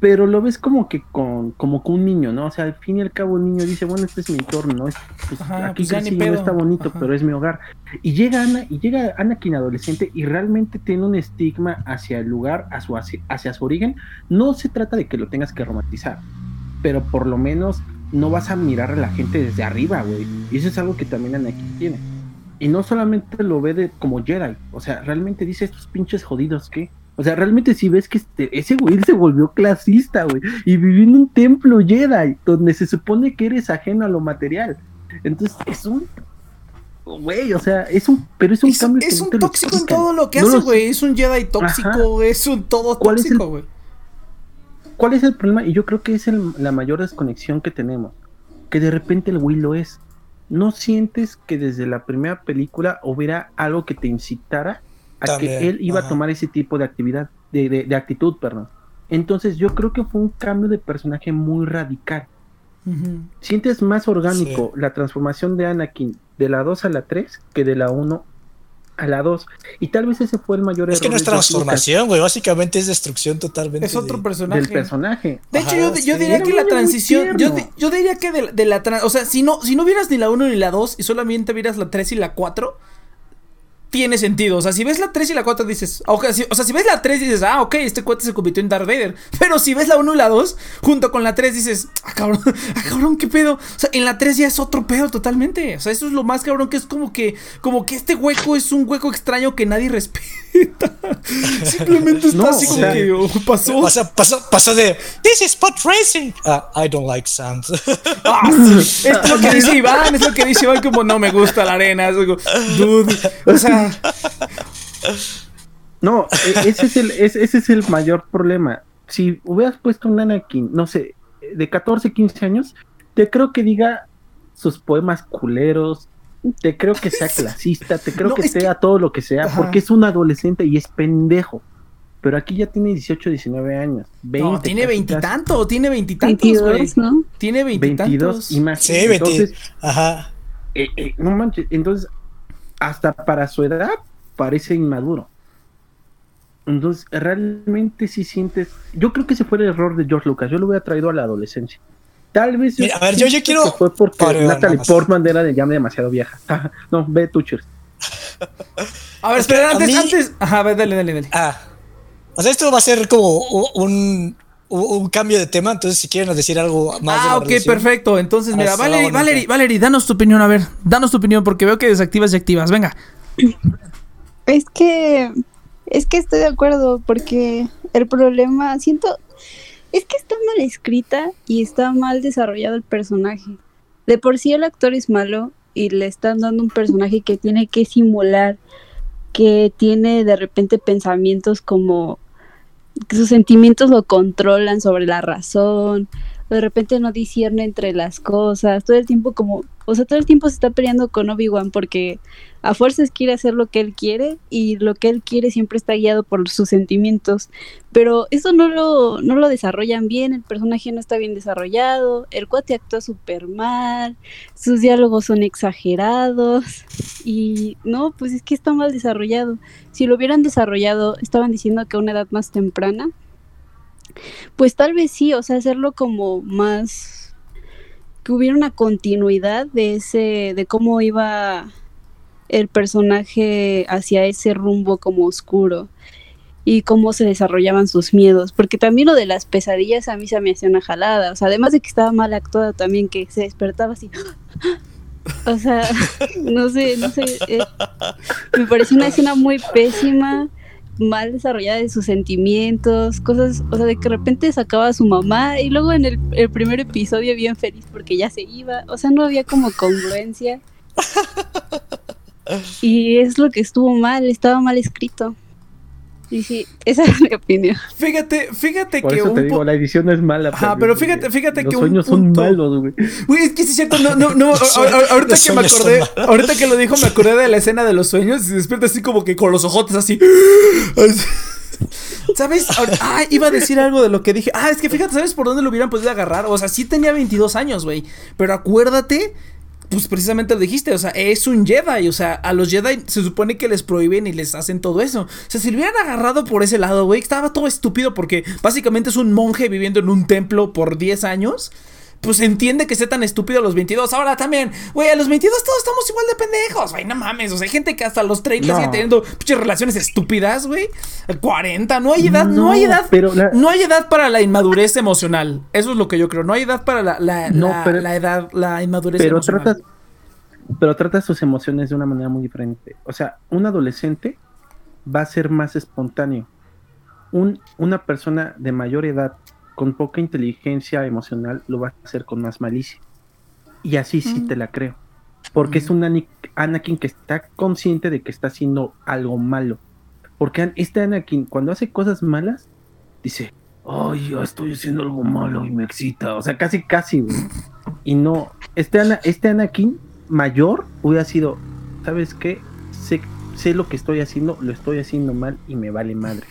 pero lo ves como que con, como con un niño, ¿no? O sea, al fin y al cabo el niño dice, bueno, este es mi entorno, ¿no? Es- pues, Ajá, aquí pues crecí, no está bonito, Ajá. pero es mi hogar. Y llega Ana, y llega Anakin adolescente y realmente tiene un estigma hacia el lugar, a su, hacia, hacia su origen. No se trata de que lo tengas que romantizar, pero por lo menos no vas a mirar a la gente desde arriba, güey. Y eso es algo que también Anakin tiene. Y no solamente lo ve de, como Jedi, o sea, realmente dice estos pinches jodidos, ¿qué? O sea, realmente si ves que este, ese güey se volvió clasista, güey, y vivió en un templo Jedi, donde se supone que eres ajeno a lo material. Entonces, es un... Güey, o sea, es un... Pero es un Es, cambio es un tóxico en todo lo que No hace, güey. Es un Jedi tóxico, es un todo ¿Cuál es el- tóxico, güey. ¿Cuál es el problema? Y yo creo que es el- la mayor desconexión que tenemos. Que de repente el güey lo es. ¿No sientes que desde la primera película hubiera algo que te incitara a También, que él iba ajá. a tomar ese tipo de actividad, de, de- de actitud, perdón? Entonces yo creo que fue un cambio de personaje muy radical. Ujú. Sientes más orgánico la transformación de Anakin de la 2 a la 3 que de la 1 a la 2. Y tal vez ese fue el mayor Es que error no es de George Lucas, transformación, güey. Básicamente es destrucción totalmente. Es otro de- personaje. del personaje. De hecho, Ajá, yo, yo sí. diría Era que la transición. Yo, yo diría que de, de la tran- O sea, si no, si no vieras ni la 1 ni la 2 y solamente vieras la 3 y la 4, tiene sentido. O sea, si ves la 3 y la 4 dices, o sea, si, o sea, si ves la 3 dices, ah, ok, este cuate se convirtió en Darth Vader. Pero si ves la 1 y la 2, junto con la 3 dices, ah, cabrón, [laughs] ah, cabrón, qué pedo. O sea, en la 3 ya es otro pedo totalmente. O sea, eso es lo más cabrón que es como que, como que este hueco es un hueco extraño que nadie respeta. [laughs] Simplemente está No, así o como sea, que oh, pasó. Pasó, pasó, pasó de This is spot racing. Ah, I don't like sand. [laughs] Ah. Es lo que dice Iván, es lo que dice Iván como no me gusta la arena. Como, dude, o sea, No, e- ese es el, ese, ese es el mayor problema. Si hubieras puesto un Anakin, no sé, de 14, 15 años, te creo que diga sus poemas culeros, te creo que sea [laughs] clasista, te creo No, que sea todo lo que sea, Ajá. porque es un adolescente y es pendejo. Pero aquí ya tiene 18, 19 años. 20, no, tiene veintitantos, tiene veintitantos, güey. 22, ¿no? Tiene veintitantos. 22 y más. Sí, 20. Entonces, Ajá. eh, eh, no manches, entonces, hasta para su edad parece inmaduro. Entonces, realmente sí sientes. Yo creo que ese fue el error de George Lucas. Yo lo hubiera traído a la adolescencia. Tal vez. Mira, a ver, yo- yo quiero- que Fue porque Natalie. Portman era de ya demasiado vieja. [laughs] no, ve Tuchers. A ver, espera, a antes, mí- antes. Ajá, a ver, dale, dale, dale. Ah. O sea, esto va a ser como un, un cambio de tema. Entonces, si quieren decir algo más. de Ah, la ok, relación. perfecto. Entonces, mira, Valerie. Valerie, Valerie, danos tu opinión, a ver, danos tu opinión, porque veo que desactivas y activas. Venga. Es que es que estoy de acuerdo porque el problema siento es que está mal escrita y está mal desarrollado el personaje. De por sí el actor es malo y le están dando un personaje que tiene que simular que tiene de repente pensamientos como sus sentimientos lo controlan sobre la razón, de repente no discierne entre las cosas, todo el tiempo como, o sea, todo el tiempo se está peleando con Obi-Wan porque a fuerzas quiere hacer lo que él quiere y lo que él quiere siempre está guiado por sus sentimientos. Pero eso no lo, no lo desarrollan bien, el personaje no está bien desarrollado, el cuate actúa súper mal, sus diálogos son exagerados y no, pues es que está mal desarrollado. Si lo hubieran desarrollado, estaban diciendo que a una edad más temprana, pues tal vez sí, o sea, hacerlo como más que hubiera una continuidad de ese de cómo iba el personaje hacia ese rumbo como oscuro y cómo se desarrollaban sus miedos, porque también lo de las pesadillas a mí se me hacía una jalada, o sea, además de que estaba mal actuada también que se despertaba así. [gasps] O sea, [laughs] no sé, no sé, eh, me pareció una escena muy pésima, mal desarrollada de sus sentimientos, cosas, o sea, de que de repente sacaba a su mamá y luego en el, el primer episodio bien feliz porque ya se iba, o sea, no había como congruencia. [laughs] Y es lo que estuvo mal, estaba mal escrito. Y sí, esa es mi opinión. Fíjate, fíjate Por que eso un te digo, po- la edición es mala. Ajá, pero fíjate- fíjate los que un sueños punto- son malos, güey. Güey, es que sí es cierto, no, no, no, [laughs] Los ahorita los que me acordé, ahorita que lo dijo me acordé de la escena de los sueños y se despierta así como que con los ojotes así. [laughs] ¿Sabes? Ah, iba a decir algo de lo que dije. Ah, es que fíjate, ¿sabes por dónde lo hubieran podido agarrar? O sea, sí tenía 22 años, güey. Pero acuérdate, pues precisamente lo dijiste, o sea, es un Jedi. O sea, a los Jedi se supone que les prohíben y les hacen todo eso. O sea, si lo hubieran agarrado por ese lado, güey, estaba todo estúpido porque básicamente es un monje viviendo en un templo por 10 años. Pues entiende que sea tan estúpido a los 22. Ahora también, güey, a los 22 todos estamos igual de pendejos, güey, no mames. O sea, hay gente que hasta los 30 No. sigue teniendo pinches relaciones estúpidas, güey. 40, no hay edad, no, No, hay edad. pero la- No hay edad para la inmadurez emocional. Eso es lo que yo creo. No hay edad para la, la, No, la- pero- la edad, la inmadurez pero emocional. tratas pero tratas sus emociones de una manera muy diferente. O sea, un adolescente va a ser más espontáneo. Un, una persona de mayor edad con poca inteligencia emocional lo va a hacer con más malicia. Y así sí Mm. te la creo. Porque es un Ani- Anakin que está consciente de que está haciendo algo malo. Porque este Anakin, cuando hace cosas malas, dice, ay, yo estoy haciendo algo malo y me excita. O sea, casi, casi, güey. Y no, este, Ana- este Anakin mayor hubiera sido, ¿sabes qué? Sé, sé lo que estoy haciendo, lo estoy haciendo mal y me vale madre.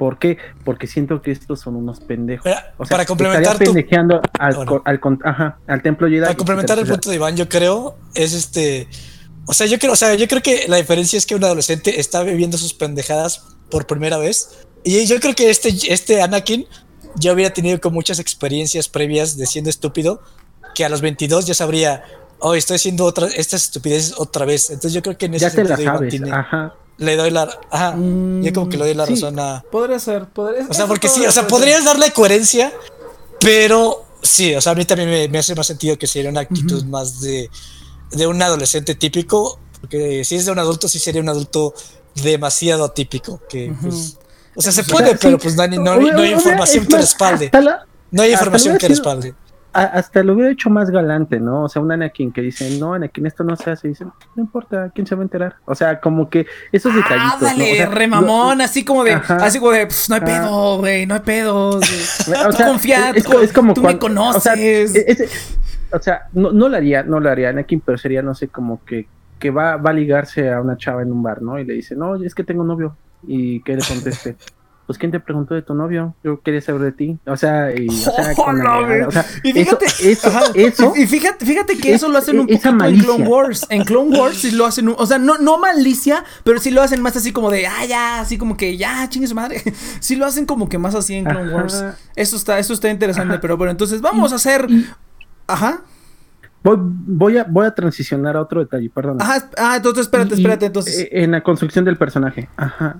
¿Por qué? Porque siento que estos son unos pendejos. Mira, O sea, para complementar tu, pendejeando al, Bueno. co- al con- ajá, al templo Jedi. para complementar el punto de Iván, yo creo, es este. O sea, yo creo, o sea, yo creo que la diferencia es que un adolescente está viviendo sus pendejadas por primera vez. Y yo creo que este, este Anakin ya hubiera tenido con muchas experiencias previas de siendo estúpido, que a los 22 ya sabría hoy estoy haciendo otra, estas estupideces otra vez. Entonces yo creo que en ese Ya te la sentido Iván sabes. tiene- Ajá. le doy la, ajá, ya como que le doy la sí. razón a, Podría ser, podría o sea, porque sí, o sea, podrías darle coherencia, pero sí, o sea, a mí también me, me hace más sentido que sería una actitud más de, de un adolescente típico, porque si es de un adulto, sí sería un adulto demasiado atípico, que pues, o sea, se O puede, sea, pero sí. pues no hay, no, no hay información que respalde, no hay información que respalde. A- hasta lo hubiera hecho más galante, ¿no? O sea, un Anakin que dice, no, Anakin, esto no se hace. Y dice, no importa, ¿quién se va a enterar? O sea, como que esos detallitos. ¿no? O Ándale, sea, remamón, así como de, Ajá. así como de, "Pff, no hay pedo, güey, no hay pedo. güey. [laughs] O Tú confía, es, tú, es como tú me conoces. O sea, e- o sea, no, no lo haría, no lo haría Anakin, pero sería, no sé, como que, que va, va a ligarse a una chava en un bar, ¿no? Y le dice, no, es que tengo novio. Y que le conteste, pues ¿quién te preguntó de tu novio? Yo quería saber de ti. O sea, y, o sea, [laughs] con la- Hola, güey. o sea, Y fíjate, eso, eso, ajá, eso, y, y fíjate, fíjate que es- eso lo hacen un poquito en. Clone Wars. En Clone Wars sí lo hacen, un- o sea, no, no malicia, pero sí lo hacen más así como de, ah, ya, así como que, ya, chingue su madre. [laughs] Sí lo hacen como que más así en Clone Ajá. Wars. Eso está, eso está interesante, Ajá. pero bueno, entonces vamos a hacer, ajá, voy, voy, a, voy a transicionar a otro detalle, perdón. ajá, ah, entonces espérate, espérate, entonces. En la construcción del personaje. Ajá.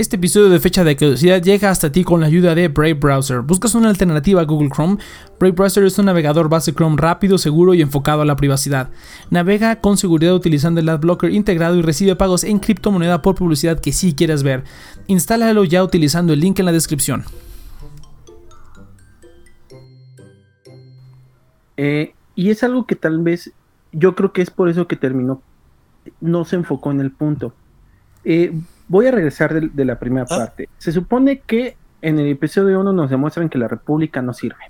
Este episodio de Fecha de Caducidad llega hasta ti con la ayuda de Brave Browser. ¿Buscas una alternativa a Google Chrome? Brave Browser es un navegador base Chrome rápido, seguro y enfocado a la privacidad. Navega con seguridad utilizando el AdBlocker integrado y recibe pagos en criptomoneda por publicidad que sí quieras ver. Instálalo ya utilizando el link en la descripción. Eh, y es algo que tal vez yo creo que es por eso que terminó, no se enfocó en el punto. Eh, voy a regresar de, de la primera Ah. parte. Se supone que en el episodio 1 nos demuestran que la República no sirve.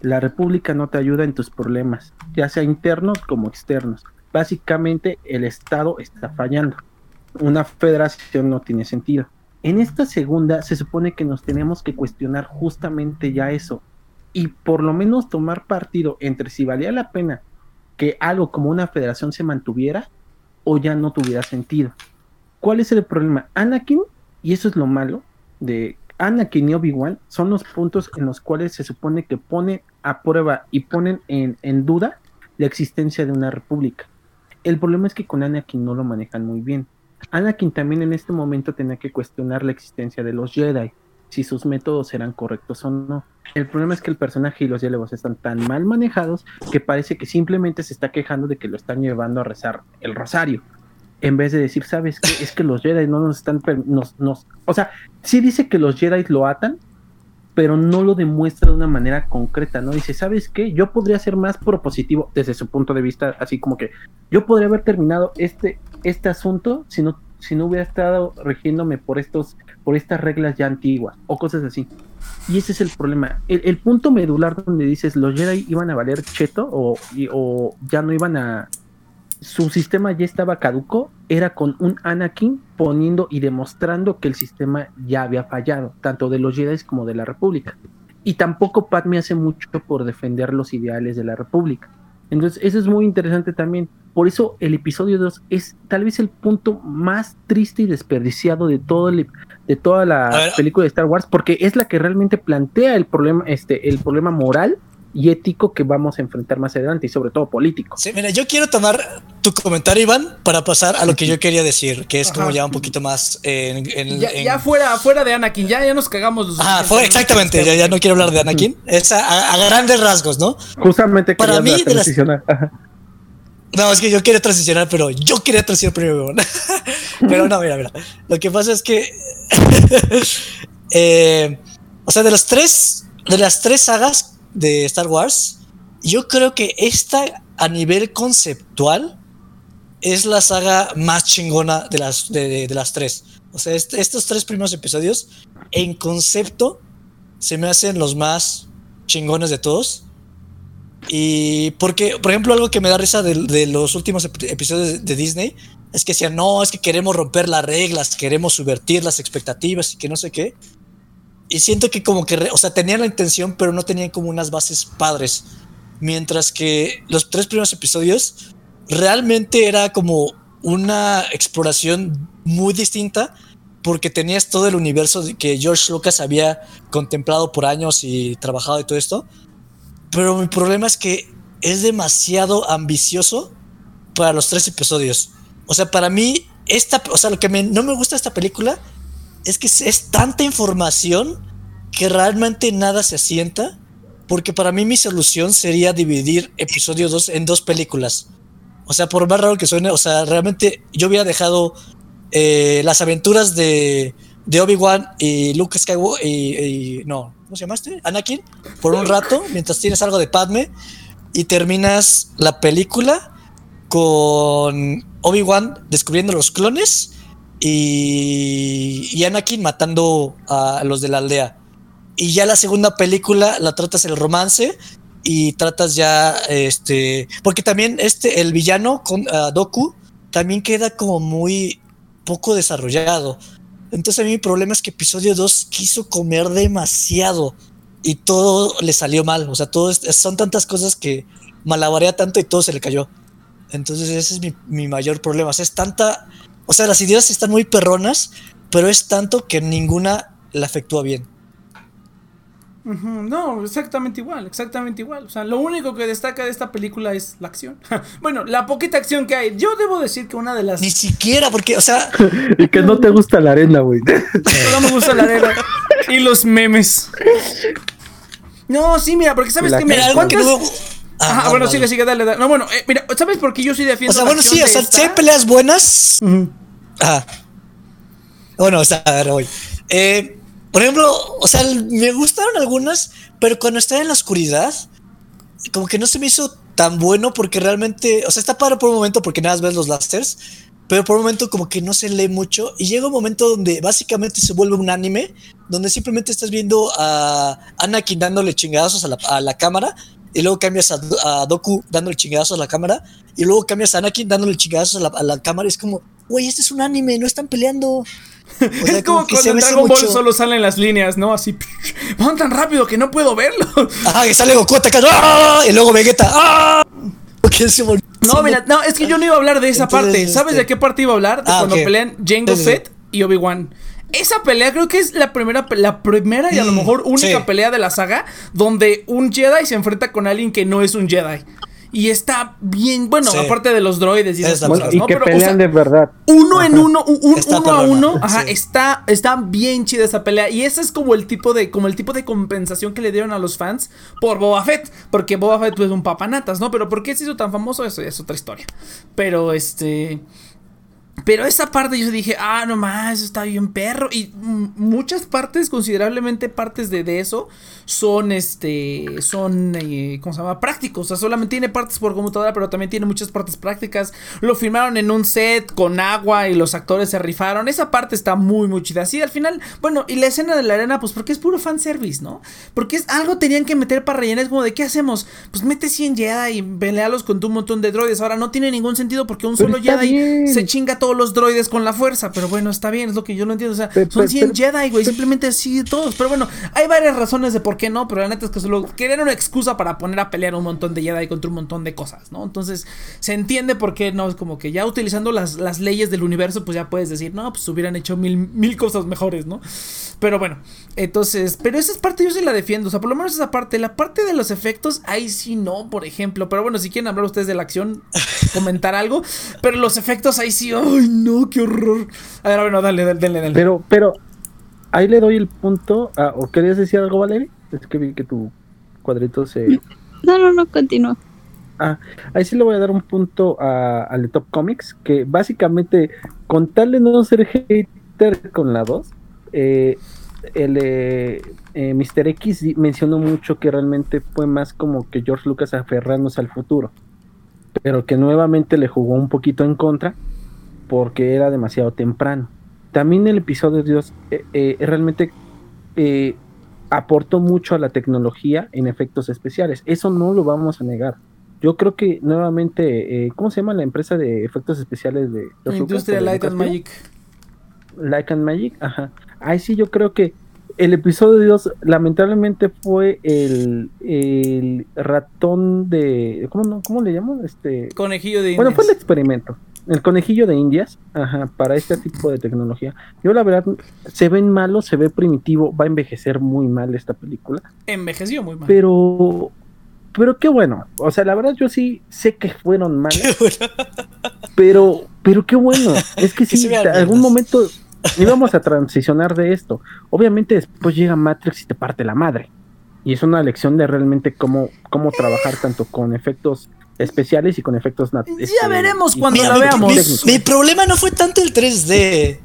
La República no te ayuda en tus problemas, ya sea internos como externos. Básicamente el Estado está fallando. Una federación no tiene sentido. En esta segunda se supone que nos tenemos que cuestionar justamente ya eso y por lo menos tomar partido entre si valía la pena que algo como una federación se mantuviera o ya no tuviera sentido. ¿Cuál es el problema? Anakin, y eso es lo malo de Anakin y Obi-Wan, son los puntos en los cuales se supone que ponen a prueba y ponen en, en duda la existencia de una república. El problema es que con Anakin no lo manejan muy bien. Anakin también en este momento tenía que cuestionar la existencia de los Jedi, si sus métodos eran correctos o no. El problema es que el personaje y los diálogos están tan mal manejados que parece que simplemente se está quejando de que lo están llevando a rezar el rosario. En vez de decir, ¿sabes qué? Es que los Jedi no nos están... Nos, nos... O sea, sí dice que los Jedi lo atan, pero no lo demuestra de una manera concreta, ¿no? Dice, ¿sabes qué? Yo podría ser más propositivo desde su punto de vista, así como que yo podría haber terminado este, este asunto si no, si no hubiera estado rigiéndome por estos, por estas reglas ya antiguas, o cosas así. Y ese es el problema. El, punto medular donde dices los Jedi iban a valer cheto o, o ya no iban a. Su sistema ya estaba caduco, era con un Anakin poniendo y demostrando que el sistema ya había fallado, tanto de los Jedi como de la República. Y tampoco Padme hace mucho por defender los ideales de la República. Entonces, eso es muy interesante también. Por eso el episodio 2 es tal vez el punto más triste y desperdiciado de todo el, de toda la película de Star Wars, porque es la que realmente plantea el problema, este, el problema moral y ético que vamos a enfrentar más adelante, y sobre todo político. Sí, mira, yo quiero tomar tu comentario, Iván, para pasar a lo que yo quería decir, que es como Ajá. ya un poquito más en, en- Ya, en- ya fuera, fuera de Anakin, ya, ya nos cagamos los Ah, fue exactamente, ya, ya no quiero hablar de Anakin. Es a, grandes rasgos, ¿no? Justamente Para mí, de las-. No, es que yo quería transicionar, pero yo quería transicionar primero. [laughs] pero no, mira, mira. Lo que pasa es que. [laughs] eh, o sea, de los tres. De las tres sagas de Star Wars, yo creo que esta, a nivel conceptual, es la saga más chingona de las, de, las tres. O sea, est- estos tres primeros episodios, en concepto, se me hacen los más chingones de todos. Y porque, por ejemplo, algo que me da risa de, los últimos ep- episodios de Disney es que decían, no, es que queremos romper las reglas, queremos subvertir las expectativas y que no sé qué. Y siento que como que, o sea, tenían la intención, pero no tenían como unas bases padres. Mientras que los tres primeros episodios realmente era como una exploración muy distinta porque tenías todo el universo que George Lucas había contemplado por años y trabajado y todo esto. Pero mi problema es que es demasiado ambicioso para los tres episodios. O sea, para mí, esta, o sea, lo que no me gusta esta película es que es tanta información que realmente nada se asienta. Porque para mí mi solución sería dividir episodio 2 en dos películas. O sea, por más raro que suene, o sea, realmente yo hubiera dejado eh, las aventuras de, de Obi-Wan y Luke Skywalker y, no, ¿cómo se llamaste? Anakin, por un rato, mientras tienes algo de Padme y terminas la película con Obi-Wan descubriendo los clones y, y Anakin matando a los de la aldea. Y ya la segunda película la tratas el romance y tratas ya este porque también este el villano con Doku también queda como muy poco desarrollado. Entonces a mí mi problema es que episodio 2 quiso comer demasiado y todo le salió mal, o sea, todo son tantas cosas que malabarea tanto y todo se le cayó. Entonces ese es mi, mi mayor problema, o sea, es tanta, o sea, las ideas están muy perronas, pero es tanto que ninguna la afectúa bien. No, exactamente igual, exactamente igual. O sea, lo único que destaca de esta película es la acción. [laughs] bueno, la poquita acción que hay. Yo debo decir que una de las. Ni siquiera, porque, o sea. [laughs] y que no te gusta la arena, güey. [laughs] no me gusta la arena. Y los memes. No, sí, mira, porque sabes que. Mira, ¿cuántas... Ah, Ajá, bueno, sigue, sigue, dale, dale. No, bueno, eh, mira, ¿sabes por qué yo soy defiendo? O sea, bueno, sí, o sea, si hay peleas buenas. Ajá. Bueno, o sea, a ver, voy. Eh por ejemplo, o sea, me gustaron algunas, pero cuando está en la oscuridad, como que no se me hizo tan bueno porque realmente, o sea, está padre por un momento porque nada más ves los lasters, pero por un momento como que no se lee mucho y llega un momento donde básicamente se vuelve un anime, donde simplemente estás viendo a Anakin dándole chingadazos a la, cámara y luego cambias a, Doku dándole chingadazos a la cámara y luego cambias a Anakin dándole chingadazos a la, a la cámara y es como, güey, este es un anime, no están peleando [laughs] es como, cuando en Dragon Ball solo salen las líneas, ¿no? Así, [laughs] van tan rápido que no puedo verlo. Ajá, que sale Goku atacando, ¡ah! y luego Vegeta, ¡ah! no, mira, no, es que yo no iba a hablar de esa parte. ¿Sabes este de qué parte iba a hablar? De ah, cuando pelean Jango Fett y Obi-Wan. Esa pelea creo que es la primera, la primera y a lo mm, mejor única pelea de la saga donde un Jedi se enfrenta con alguien que no es un Jedi. Y está bien, bueno, aparte de los droides y esas cosas, Y que pelean de verdad. Uno en uno, uno a uno, ajá, está, está bien chida esa pelea. Y ese es como el tipo de, como el tipo de compensación que le dieron a los fans por Boba Fett. Porque Boba Fett es un papanatas, ¿no? Pero ¿por qué se hizo tan famoso? Eso ya es otra historia. Pero este. Pero esa parte yo dije, ah, no más, está bien perro. Y muchas partes, considerablemente partes de, de eso, son este son eh, ¿cómo se llama? prácticos, o sea, solamente tiene partes por computadora, pero también tiene muchas partes prácticas. Lo filmaron en un set con agua y los actores se rifaron. Esa parte está muy muy chida. Sí, al final, bueno, y la escena de la arena pues porque es puro fan service, ¿no? Porque es algo tenían que meter para rellenar, es como de ¿qué hacemos? Pues mete 100 Jedi y pelealos con un montón de droides. Ahora no tiene ningún sentido porque un solo Jedi se chinga todos los droides con la fuerza, pero bueno, está bien, es lo que yo no entiendo, o sea, son 100 Jedi, güey, simplemente así todos, pero bueno, hay varias razones de por qué no? Pero la neta es que solo querían una excusa para poner a pelear un montón de Jedi contra un montón de cosas, ¿no? Entonces, se entiende por qué no, es como que ya utilizando las, las leyes del universo, pues ya puedes decir, no, pues hubieran hecho mil, mil cosas mejores, ¿no? Pero bueno, entonces, pero esa parte yo sí la defiendo, o sea, por lo menos esa parte, la parte de los efectos, ahí sí no, por ejemplo, pero bueno, si quieren hablar ustedes de la acción, comentar algo, pero los efectos ahí sí, ay, no, qué horror. A ver, bueno, dale, dale, dale. Pero, pero, ahí le doy el punto, ¿o querías decir algo, Valeria? Es que vi que tu cuadrito se. No, no, no, continúa. Ah, ahí sí le voy a dar un punto a, The Top Comics, que básicamente, con tal de no ser hater con la 2, eh, el eh, eh, Mr. X mencionó mucho que realmente fue más como que George Lucas aferrándose al futuro, pero que nuevamente le jugó un poquito en contra porque era demasiado temprano. También el episodio de Dios realmente aportó mucho a la tecnología en efectos especiales. Eso no lo vamos a negar. Yo creo que nuevamente, eh, ¿cómo se llama la empresa de efectos especiales de la industria Light and Magic? Light and Magic, ajá. Ahí sí yo creo que el episodio de Dios lamentablemente fue el, el ratón de ¿cómo no? ¿Cómo le llamo? Este conejillo de Bueno, fue el experimento el conejillo de Indias, ajá, para este tipo de tecnología. Yo la verdad, se ven malos, se ve primitivo, va a envejecer muy mal esta película. Envejeció muy mal. Pero, pero qué bueno. O sea, la verdad yo sí sé que fueron [laughs] malas, pero, pero qué bueno. Es que [laughs] sí, en algún momento [laughs] íbamos a transicionar de esto. Obviamente después llega Matrix y te parte la madre. Y es una lección de realmente cómo, cómo trabajar tanto con efectos especiales y con efectos nat- Ya este, veremos cuando Mira, la mi- veamos. Mi, problema no fue tanto el 3D.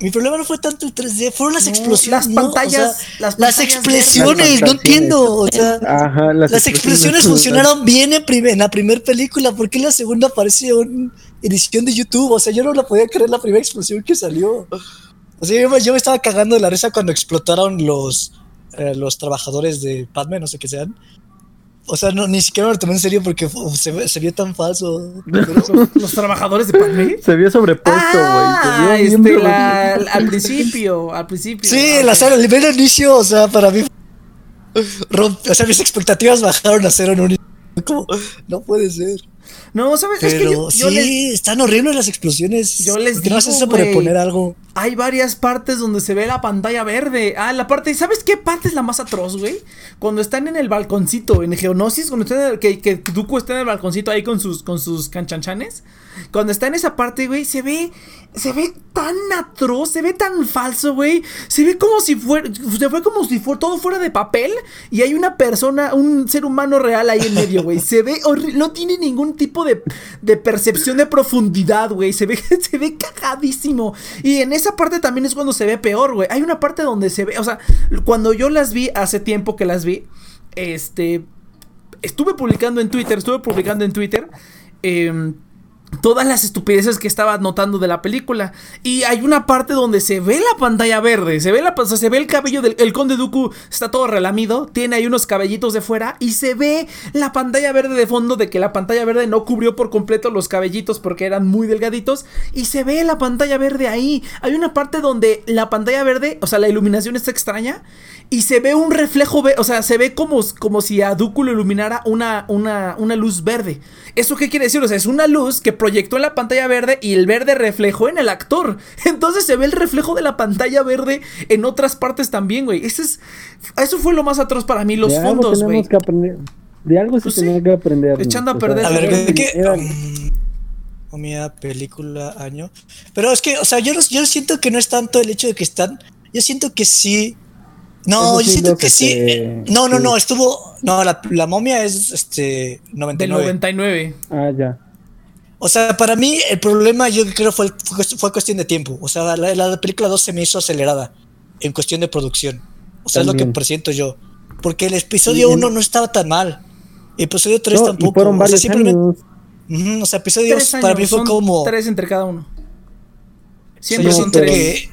Mi problema no fue tanto el 3D, fueron las No, explosiones. las ¿no? O pantallas- sea, las las, pantallas expresiones, verdes. no Las entiendo. O sea, Ajá, las, expresiones funcionaron bien en, prim- en la primera película. ¿Por qué en la segunda aparece una edición de YouTube? O sea, yo no la podía creer la primera explosión que salió. O sea, yo me estaba cagando de la risa cuando explotaron los, eh, los trabajadores de Padme, no sé qué sean. O sea, no, ni siquiera me lo tomé en serio porque se, vio tan falso. [laughs] Los, trabajadores de Padme. Se vio sobrepuesto, güey. Ah, se vio bien este, la- al principio, al principio. Sí, Ah, la sala, el primer inicio, o sea, para mí. [laughs] romp- o sea, mis expectativas bajaron a cero en un. Como, no puede ser. No, ¿sabes? es que Pero yo, yo sí, les- están horribles las explosiones. Yo les ¿Por qué no haces digo, eso para güey. poner algo? hay varias partes donde se ve la pantalla verde. Ah, la parte, ¿sabes qué parte es la más atroz, güey? Cuando están en el balconcito, en Geonosis, cuando están en el- que, que Dooku está en el balconcito ahí con sus, con sus canchanchanes. Cuando está en esa parte, güey, se ve, se ve tan atroz, se ve tan falso, güey. Se ve como si fuera, se ve como si fuera todo fuera de papel y hay una persona, un ser humano real ahí en medio, güey. Se ve horrible, no tiene ningún tipo de, de percepción de profundidad, güey. Se ve, [laughs] se ve cagadísimo. Y en esa parte también es cuando se ve peor, güey. Hay una parte donde se ve, o sea, cuando yo las vi hace tiempo que las vi, este, estuve publicando en Twitter, estuve publicando en Twitter. em, todas las estupideces que estaba notando de la película. Y hay una parte donde se ve la pantalla verde, se ve la o sea, se ve el cabello del el conde Dooku, está todo relamido, tiene ahí unos cabellitos de fuera y se ve la pantalla verde de fondo de que la pantalla verde no cubrió por completo los cabellitos porque eran muy delgaditos y se ve la pantalla verde ahí. Hay una parte donde la pantalla verde, o sea, la iluminación está extraña y se ve un reflejo, o sea, se ve como, como si a Dooku lo iluminara una, una, una luz verde. ¿Eso qué quiere decir? O sea, es una luz que proyectó en la pantalla verde y el verde reflejó en el actor. [laughs] Entonces se ve el reflejo de la pantalla verde en otras partes también, güey. Eso, es, eso fue lo más atroz para mí, los de algo fondos, güey. tenemos que aprender. De algo se Pues sí, tenía que aprender. echando a o sea, perder A ver, Pero ¿de qué? era- comida, película, año. Pero es que, o sea, yo, no- yo siento que no es tanto el hecho de que están. Yo siento que sí. No, yo siento que, que sí. te- No, no, sí. no, estuvo. No, la, la momia es este Del 99. 99. Ah, ya. O sea, para mí el problema yo creo fue, fue, cuestión de tiempo. O sea, la, la película 2 se me hizo acelerada en cuestión de producción. O sea, es lo También. que presiento yo. Porque el episodio Sí, en- 1 no estaba tan mal. El episodio 3 No, y tampoco. fueron o sea, varios simplemente. años. Ujú, o sea, episodio Tres 2 para mí fue son como. Tres entre cada uno. o sea, Siempre yo son tres. que.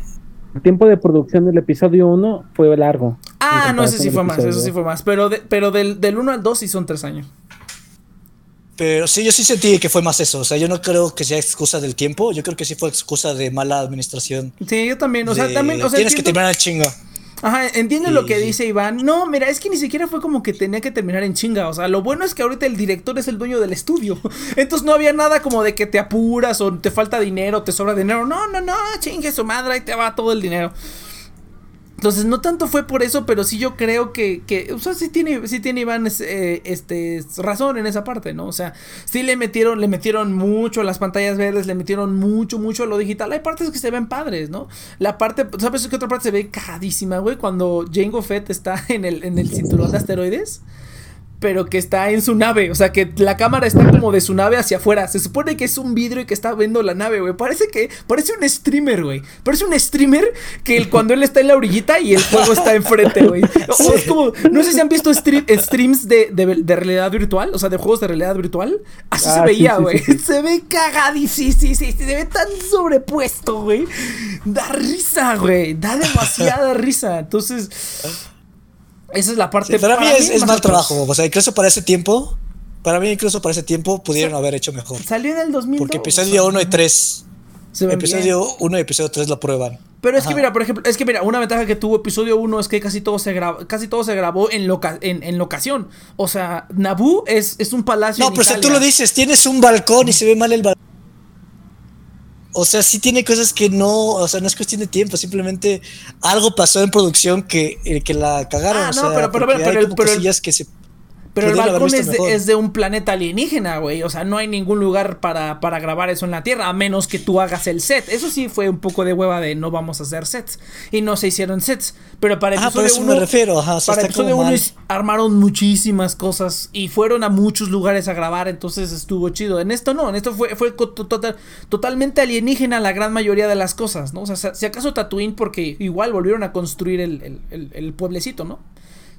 El tiempo de producción del episodio 1 fue largo. Ah, no, ese sí fue más, eso sí fue más. Pero, de- pero del, del 1 al 2 sí son tres años. Pero sí, yo sí sentí que fue más eso. O sea, yo no creo que sea excusa del tiempo. Yo creo que sí fue excusa de mala administración. Sí, yo también, o sea, de- también, o sea, tienes que entiendo- terminar el chinga. Ajá, entiende Sí, lo que dice Iván. No, mira, es que ni siquiera fue como que tenía que terminar en chinga. O sea, lo bueno es que ahorita el director es el dueño del estudio. [laughs] Entonces no había nada como de que te apuras o te falta dinero, te sobra dinero. No, no, no, chingue su madre, ahí te va todo el dinero. Entonces, no tanto fue por eso, pero sí yo creo que, que o sea, sí tiene, sí tiene Iván eh, este, razón en esa parte, ¿no? O sea, sí le metieron, le metieron mucho las pantallas verdes, le metieron mucho, mucho lo digital. Hay partes que se ven padres, ¿no? La parte, ¿sabes qué otra parte se ve cagadísima, güey? Cuando Jango Fett está en el, en el cinturón de asteroides pero que está en su nave. O sea, que la cámara está como de su nave hacia afuera. Se supone que es un vidrio y que está viendo la nave, güey. Parece que. Parece un streamer, güey. Parece un streamer que el- cuando él está en la orillita y el juego está enfrente, güey. O- es como. No sé si han visto stream- streams de, de, de realidad virtual. O sea, de juegos de realidad virtual. Así Ah, se sí, veía, güey. sí, sí. [laughs] Se ve cagadísimo. Sí, sí, sí. Se ve tan sobrepuesto, güey. Da risa, güey. Da demasiada risa. Entonces. Esa es la parte Sí, para mí es, mal trabajo. O sea, incluso para ese tiempo. Para mí, incluso para ese tiempo, pudieron haber hecho mejor. Salió en el 2002. Porque episodio 1 y 3. Se ven bien. Episodio 1 y episodio 3 lo prueban. Pero es que mira, por ejemplo, es que mira, una ventaja que tuvo episodio 1 es que casi todo se grabó, casi todo se grabó en, loca en, en locación. O sea, Naboo es, es un palacio. No, en pero si tú Italia. lo dices, tienes un balcón y se ve mal el balcón. O sea, sí tiene cosas que no, o sea, no es cuestión de tiempo, simplemente algo pasó en producción que, eh, que la cagaron. Ah, o no, sea, pero- pero- pero pero el- cosillas que se. Pero el balcón es de, es de un planeta alienígena, güey. O sea, no hay ningún lugar para, para grabar eso en la Tierra, a menos que tú hagas el set. Eso sí fue un poco de hueva de no vamos a hacer sets. Y no se hicieron sets. Pero para Ah, episodio eso 1. me refiero, ajá, para episodio 1 mal. armaron muchísimas cosas y fueron a muchos lugares a grabar, entonces estuvo chido. En esto no, en esto fue, fue total- totalmente alienígena la gran mayoría de las cosas, ¿no? O sea, si acaso Tatooine, porque igual volvieron a construir el, el- el- el pueblecito, ¿no?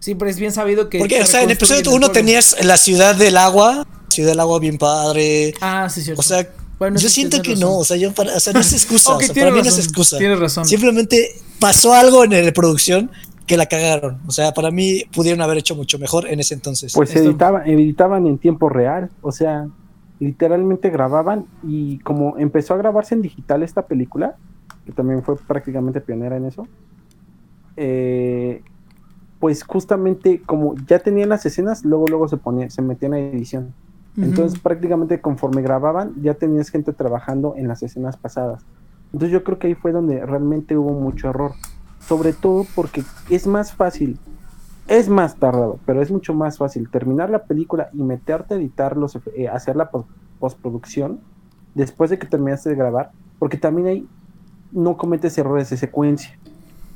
Siempre es bien sabido que. Porque, que o sea, en reconstruyen episodio el 1 pueblo. tenías la ciudad del agua, ciudad del agua bien padre. Ah, sí, cierto. O sea, Bueno, yo sí, siento que no, razón. o sea, yo para- o sea, no es excusa, [laughs] Ok, o sea, para tienes mí no es razón, excusa. tienes razón. Simplemente pasó algo en la producción que la cagaron. O sea, para mí pudieron haber hecho mucho mejor en ese entonces. Pues Esto- editaban, editaban en tiempo real, o sea, literalmente grababan y como empezó a grabarse en digital esta película, que también fue prácticamente pionera en eso, eh, pues justamente como ya tenían las escenas, luego luego se ponía, se metían a edición. Entonces prácticamente conforme grababan ya tenías gente trabajando en las escenas pasadas. Entonces yo creo que ahí fue donde realmente hubo mucho error. Sobre todo porque es más fácil, es más tardado, pero es mucho más fácil terminar la película y meterte a editar, los, eh, hacer la pos- postproducción después de que terminaste de grabar, porque también ahí no cometes errores de secuencia.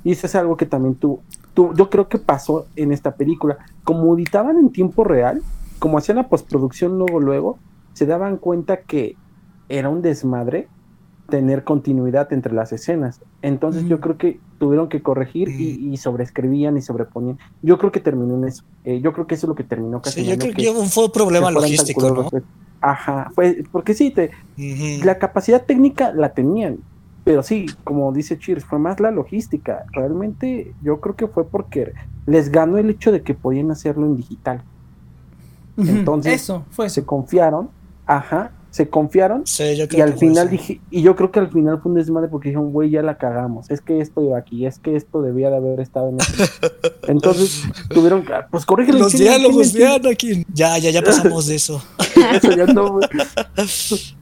Y eso es algo que también tú, tú, yo creo que pasó en esta película. Como editaban en tiempo real, como hacían la postproducción luego, luego, se daban cuenta que era un desmadre tener continuidad entre las escenas. Entonces yo creo que tuvieron que corregir y, y sobreescribían y sobreponían. Yo creo que terminó en eso. Eh, yo creo que eso es lo que terminó Sí, casi. yo creo que fue un problema logístico, ¿no? Ajá, fue, porque sí, te, la capacidad técnica la tenían, pero sí, como dice Cheers, fue más la logística. Realmente yo creo que fue porque les ganó el hecho de que podían hacerlo en digital. Entonces, Eso, fue eso. Se confiaron, ajá, se confiaron Sí, yo creo y que al fue final dije, y yo creo que al final fue un desmadre porque dijeron, güey, ya la cagamos, es que esto iba aquí, es que esto debía de haber estado en esto. [laughs] Entonces tuvieron que, pues corrígelo. Los diálogos de Anakin. Ya, ya, ya pasamos de eso. [laughs] Eso ya no. [laughs]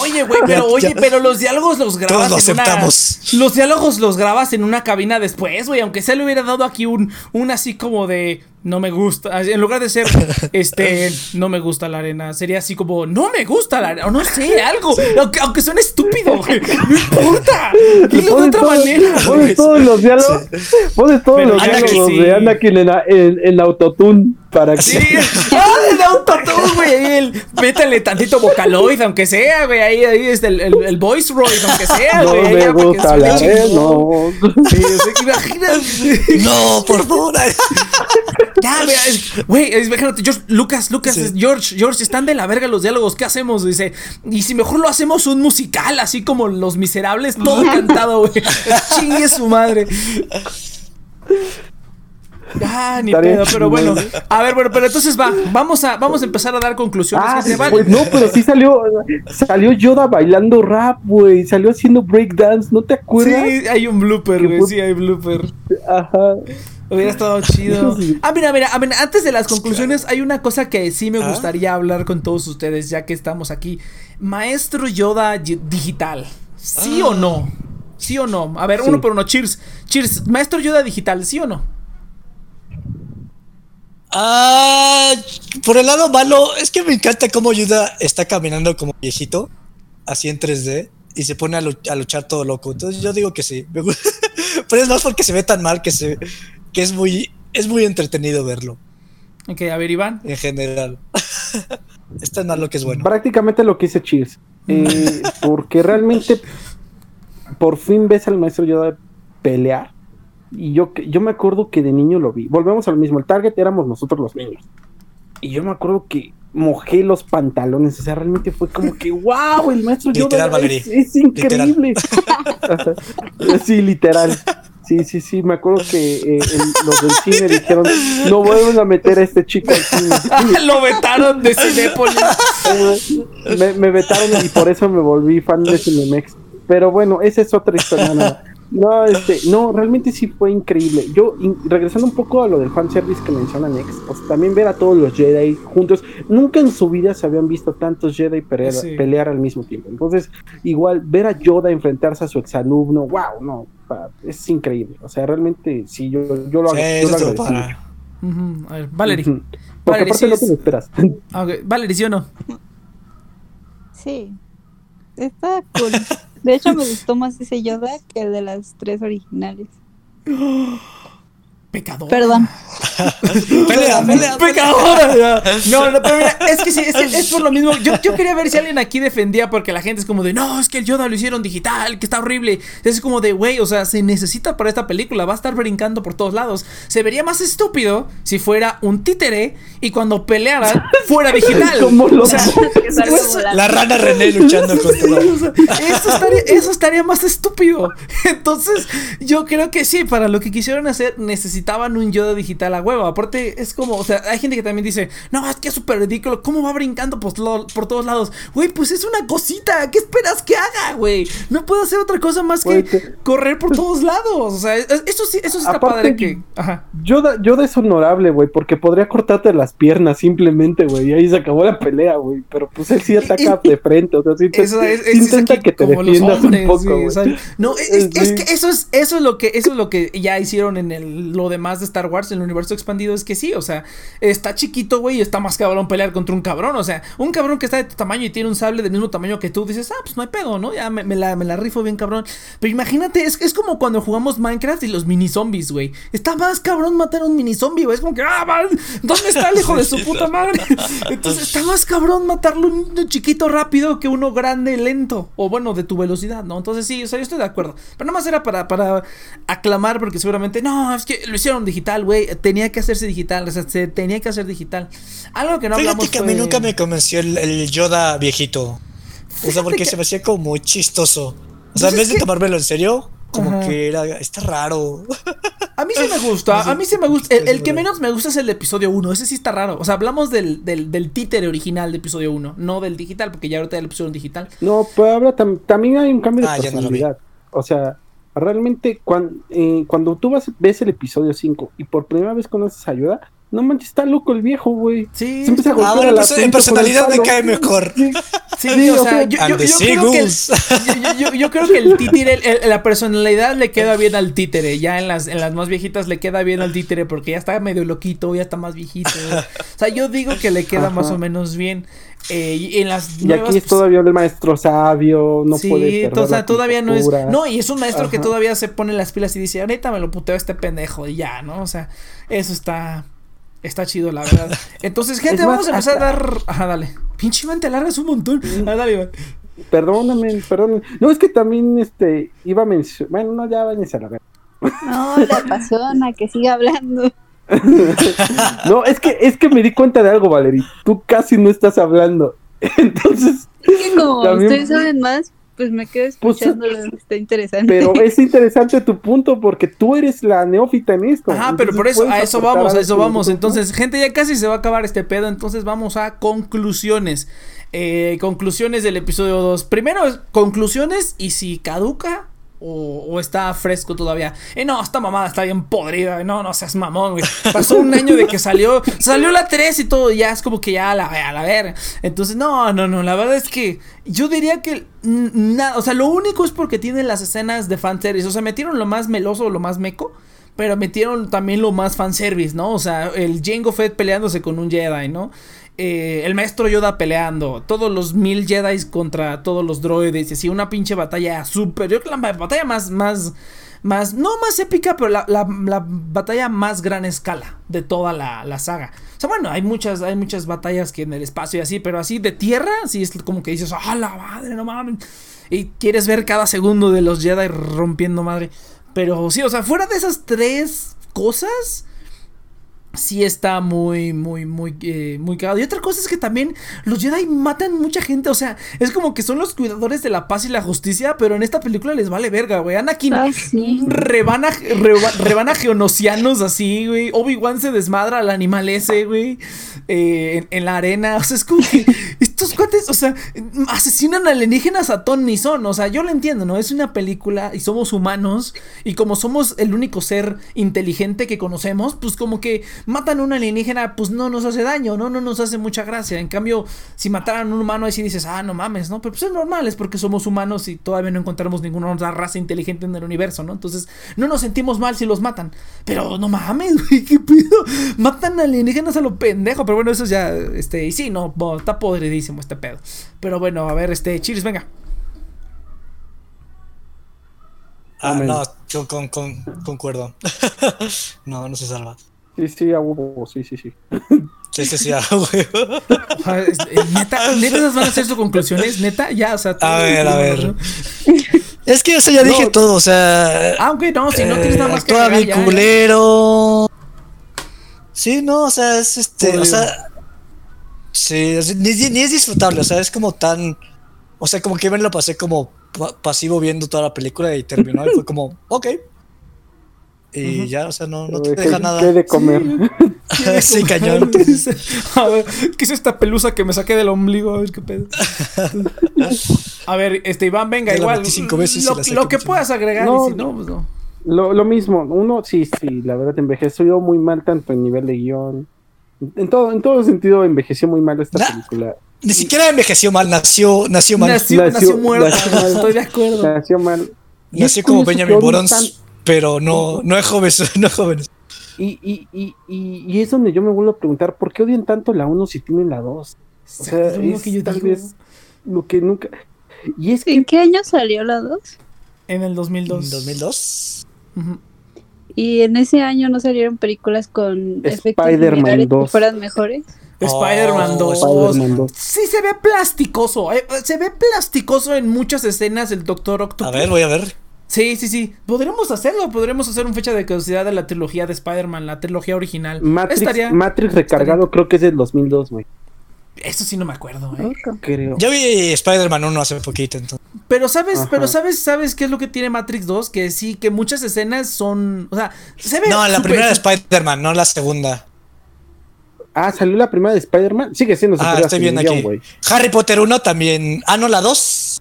Oye, güey, pero oye, pero los diálogos los grabas Todos lo en una-. Los diálogos los grabas en una cabina después, güey, aunque se le hubiera dado aquí un un así como de no me gusta, en lugar de ser [laughs] este no me gusta la arena, sería así como no me gusta la arena, o no sé, [laughs] algo, aunque, aunque suene estúpido, güey, no importa. [laughs] Dilo de otra todo- manera. Pones todos los diálogos, pones todos Pero los Anakin diálogos sí. de Anakin en, en, en autotune para que Sí, ah, un tatú, güey. Ahí el, métele tantito vocaloid, aunque sea, güey. Ahí, ahí es el, el, el voice roid, aunque sea, no güey. ahí me ya gusta la arena. no. Sí, imagínate. No, por favor. Ya, güey, imagínate, George, Lucas, Lucas, Sí. George, George, están de la verga los diálogos, ¿qué hacemos? Dice, y si mejor lo hacemos un musical, así como Los Miserables, todo cantado, güey. [laughs] Chingue su madre. Ah, ni Estaría pedo, pero bueno. A ver, bueno, pero entonces va, vamos a, vamos a empezar a dar conclusiones. Ah, vale. pues no, pero sí salió, salió Yoda bailando rap, güey, salió haciendo breakdance, ¿no te acuerdas? Sí, hay un blooper, güey. Sí, hay blooper. Ajá. Hubiera estado chido. [laughs] Ah, mira, mira, a ver, antes de las conclusiones, hay una cosa que sí me ¿Ah? gustaría hablar con todos ustedes, ya que estamos aquí. Maestro Yoda digital. ¿Sí Ah. o no? ¿Sí o no? A ver, Sí. uno por uno. Cheers. Cheers. Maestro Yoda digital, ¿sí o no? Ah, por el lado malo, es que me encanta cómo Yuda está caminando como viejito, así en 3D, y se pone a, a luchar todo loco. Entonces yo digo que sí. [laughs] Pero es más porque se ve tan mal que se que es muy es muy entretenido verlo Ok, a ver, Iván. en general. [laughs] es tan malo que es bueno. Prácticamente lo que hice Cheers. Eh, [laughs] porque realmente por fin ves al maestro Yoda pelear. Y yo, que- yo me acuerdo que de niño lo vi. Volvemos al mismo. El target éramos nosotros los niños. Y yo me acuerdo que mojé los pantalones. O sea, realmente fue como que, wow, el maestro Yoda Literal, es, es increíble. Ajá. [laughs] sí, literal. Sí, sí, sí. Me acuerdo que eh, el- los del cine dijeron, no vuelven a meter a este chico al cine. [laughs] Lo vetaron de Cinépolis. [laughs] me, me vetaron y por eso me volví fan de Cinemex. Pero bueno, esa es otra historia. No, no, este, no, realmente sí fue increíble. Yo, in- regresando un poco a lo del fanservice que menciona Nex, pues también ver a todos los Jedi juntos. Nunca en su vida se habían visto tantos Jedi pelear, Sí. pelear al mismo tiempo. Entonces, igual, ver a Yoda enfrentarse a su exalumno, wow, no, pa- es increíble. O sea, realmente sí, yo, yo lo, Sí, ag- yo lo para- Ujú, A ver, Valerie. Ujú. Porque Valerie, aparte sí no te lo esperas. Ah, [laughs] ok. Valerie, ¿sí o no? Sí. Está cool. De hecho, me gustó más ese Yoda que el de las tres originales. [gasps] [laughs] Pecador. [laughs] Perdón. Pelea, pelea. Pecadora. No, no, pero mira, es que sí, es, es por lo mismo. Yo, yo quería ver si alguien aquí defendía porque la gente es como de, no, es que el Yoda lo hicieron digital, que está horrible. Es como de, güey, o sea, se necesita para esta película, va a estar brincando por todos lados. Se vería más estúpido si fuera un títere y cuando pelearan fuera [laughs] digital. Como o sea, eso-. La rana René luchando contra Sí, o sea, eso, estaría, eso estaría más estúpido. [laughs] Entonces, yo creo que sí, para lo que quisieron hacer, necesitaban un Yoda digital a huevo. Aparte, es como, o sea, hay gente que también dice, no, es que es súper ridículo, ¿cómo va brincando por, lo- por todos lados? Güey, pues es una cosita, ¿qué esperas que haga, güey? No puedo hacer otra cosa más que te- correr por todos lados. O sea, es- eso sí, eso sí está Aparte, padre que. Ajá. Yoda, Yoda es honorable, güey, porque podría cortarte las piernas simplemente, güey, y ahí se acabó la pelea, güey. Pero pues él sí ataca de frente, o sea, sí, te- Eso es, sí es- es intenta aquí que te defiendas hombres, un poco, o sea, no, es, es- es Sí. que eso es, eso es lo que, eso es lo que ya hicieron en el, lo demás de Star Wars, en el universo expandido, es que sí, o sea, está chiquito, güey, y está más cabrón pelear contra un cabrón, o sea, un cabrón que está de tu tamaño y tiene un sable del mismo tamaño que tú, dices, ah, pues no hay pedo, ¿no? Ya me, la, me la rifo bien cabrón. Pero imagínate, es, es como cuando jugamos Minecraft y los mini zombies, güey. Está más cabrón matar a un mini zombie, güey. Es como que, ah, man, ¿dónde está el hijo de su puta madre? Entonces está más cabrón matarlo un chiquito rápido que uno grande lento. O bueno, de tu velocidad, ¿no? Entonces sí, o sea, yo estoy de acuerdo. Pero nada más era para, para aclamar, porque seguramente, no, es que lo hicieron digital, güey. Tenía que hacerse digital, o sea, se tenía que hacer digital. Algo que no Fíjate hablamos que a mí nunca me convenció el, el Yoda viejito. O sea, porque que- se me hacía como muy chistoso. O sea, Pues en vez de que- tomármelo en serio, como Ajá. que era, está raro. A mí sí me gusta, [laughs] a mí sí me gusta. El, el que menos me gusta es el de episodio 1. Ese sí está raro. O sea, hablamos del, del, del títere original de episodio 1, no del digital, porque ya ahorita ya le pusieron digital. No, pero ahora tam- también hay un cambio de Ah, ya no lo vi. personalidad. o sea, realmente cuan- eh, cuando tú vas, ves el episodio 5 y por primera vez conoces a Yoda, no manches, está loco el viejo, güey. Sí. Se empieza a Ah, golpear bueno, a la pues, en personalidad me cae mejor. Sí, Sí, Sí, o o sea, yo, and yo- creo que el, seagulls. yo, yo- yo creo que el títere, el- el- la personalidad le queda bien al títere. Ya en las, en las más viejitas le queda bien al títere porque ya está medio loquito, ya está más viejito. O sea, yo digo que le queda más o menos bien. Eh, y en las Y nuevas, aquí es todavía el maestro sabio, no sí, puede o sea, todavía no es. No, y es un maestro que todavía se pone las pilas y dice, ahorita me lo puteo este pendejo y ya, ¿no? O sea, eso está. Está chido, la verdad. [laughs] Entonces, gente, Es más, vamos a empezar hasta- a dar. Ajá, dale. Pinche Iván, te alargas un montón. Ah, dale, Iván. Perdóname, perdóname. No, es que también este iba a mencionar. Bueno, no, ya váyanse a la verga. No, la [laughs] persona que siga hablando. [laughs] No, es que, es que me di cuenta de algo, Valerie. Tú casi no estás hablando. [laughs] Entonces, Es que como También- ustedes saben más, pues me quedo Pues, escuchándolo. Está interesante. pero [laughs] es interesante tu punto porque tú eres la neófita en esto. Ajá, pero por eso, a eso vamos, a eso vamos. Entonces, gente, ya casi se va a acabar este pedo. Entonces, vamos a conclusiones. Eh, conclusiones del episodio 2. Primero, es conclusiones y si caduca. O, está fresco todavía. Eh, no, esta mamada está bien podrida. No, no seas mamón, güey. Pasó un año de que salió. Salió la 3 y todo. Ya es como que ya a la, a la ver. Entonces, no, no, no. La verdad es que yo diría que nada. O sea, lo único es porque tiene las escenas de fanservice. O sea, metieron lo más meloso, lo más meco. Pero metieron también lo más fanservice, ¿no? O sea, el Jango Fett peleándose con un Jedi, ¿no? Eh, el maestro Yoda peleando, todos los mil Jedi contra todos los droides, y así, una pinche batalla súper. Yo creo que la batalla más, más, más, no más épica, pero la, la, la batalla más gran escala de toda la, la saga. O sea, bueno, hay muchas, hay muchas batallas que en el espacio y así, pero así de tierra, sí es como que dices, ¡ah, la madre, no mames! Y quieres ver cada segundo de los Jedi rompiendo madre. Pero sí, o sea, fuera de esas tres cosas, sí está muy, muy, muy, eh, muy cagado. Y otra cosa es que también los Jedi matan mucha gente. O sea, es como que son los cuidadores de la paz y la justicia, pero en esta película les vale verga, güey. Anakin Ah, sí. rebana, reba- rebana geonosianos así, güey. Obi-Wan se desmadra al animal ese, güey. eh, en, en la arena. O sea, es como que estos cuates, o sea, asesinan alienígenas a ton ni son. O sea, yo lo entiendo, ¿no? Es una película y somos humanos. Y como somos el único ser inteligente que conocemos, pues como que matan a un alienígena, pues no nos hace daño, ¿no? No nos hace mucha gracia. En cambio, si mataran a un humano, ahí sí dices, ah, no mames, ¿no? Pero pues es normal, es porque somos humanos y todavía no encontramos ninguna otra raza inteligente en el universo, ¿no? Entonces, no nos sentimos mal si los matan. Pero no mames, [laughs] güey, qué pido. Matan alienígenas a lo pendejo. Pero bueno, eso ya, este, y sí, no, está podridísimo este pedo. Pero bueno, a ver, este, Chiris, venga. Ah, no, yo con, con, concuerdo. [laughs] no, no se salva. Sí, sí, a huevo, sí, sí, sí. Sí, sí, sí, a huevo. [laughs] neta, neta, van a ser sus conclusiones, neta, ya, o sea. A ver, a ver. Es que, o sea, ya dije todo, o sea. Ah, ok, no, si no tienes nada más que Actúa bien culero. Sí, no, o sea, es este, o sea. Sí, ni, ni, es disfrutable, o sea, es como tan. O sea, como que me lo pasé como pasivo viendo toda la película y terminó y fue como, ok. Y ya, o sea, no, no te deja nada. ¿Qué de comer? sí, [laughs] cañón. A ver, ¿qué es esta pelusa que me saqué del ombligo? A ver qué pedo. [laughs] A ver, este Iván, venga, igual. Veces lo, lo que puedas agregar, no, y si no, pues no. Lo, lo mismo, uno sí, sí, la verdad envejeció muy mal tanto en nivel de guion. En todo, en todo sentido envejeció muy mal esta película. Ni siquiera envejeció mal, nació, nació mal. Nació, nació, muerto, [laughs] estoy de acuerdo. Nació mal. nació como Benjamin Borons, pero no, no es joven, [laughs] no es joven. Y, y, y, y, es donde yo me vuelvo a preguntar, ¿por qué odian tanto la 1 si tienen la 2? O sea, es, que yo tal vez lo que nunca... Y es que... ¿En qué año salió la 2? En el 2002. ¿En 2002? Y en ese año no salieron películas con Spider-Man 2 que fueran mejores. Spider-Man 2. Sí, se ve plasticoso. Eh, se ve plasticoso en muchas escenas el Doctor Octopus. A ver, voy a ver. Sí, sí, sí. Podremos hacerlo. Podremos hacer un fecha de caducidad de la trilogía de Spider-Man, la trilogía original. Matrix, Matrix recargado creo que es del 2002, güey. Eso sí no me acuerdo, eh. Creo. Yo vi Spider-Man 1 hace poquito, entonces. Pero sabes, pero sabes, sabes qué es lo que tiene Matrix 2, que sí, que muchas escenas son, o sea, se ve No, la primera de Spider-Man, no la segunda. Ah, salió la primera de Spider-Man. Sigue siendo Ah, estoy viendo aquí. Harry Potter 1 también. Ah, no, la 2.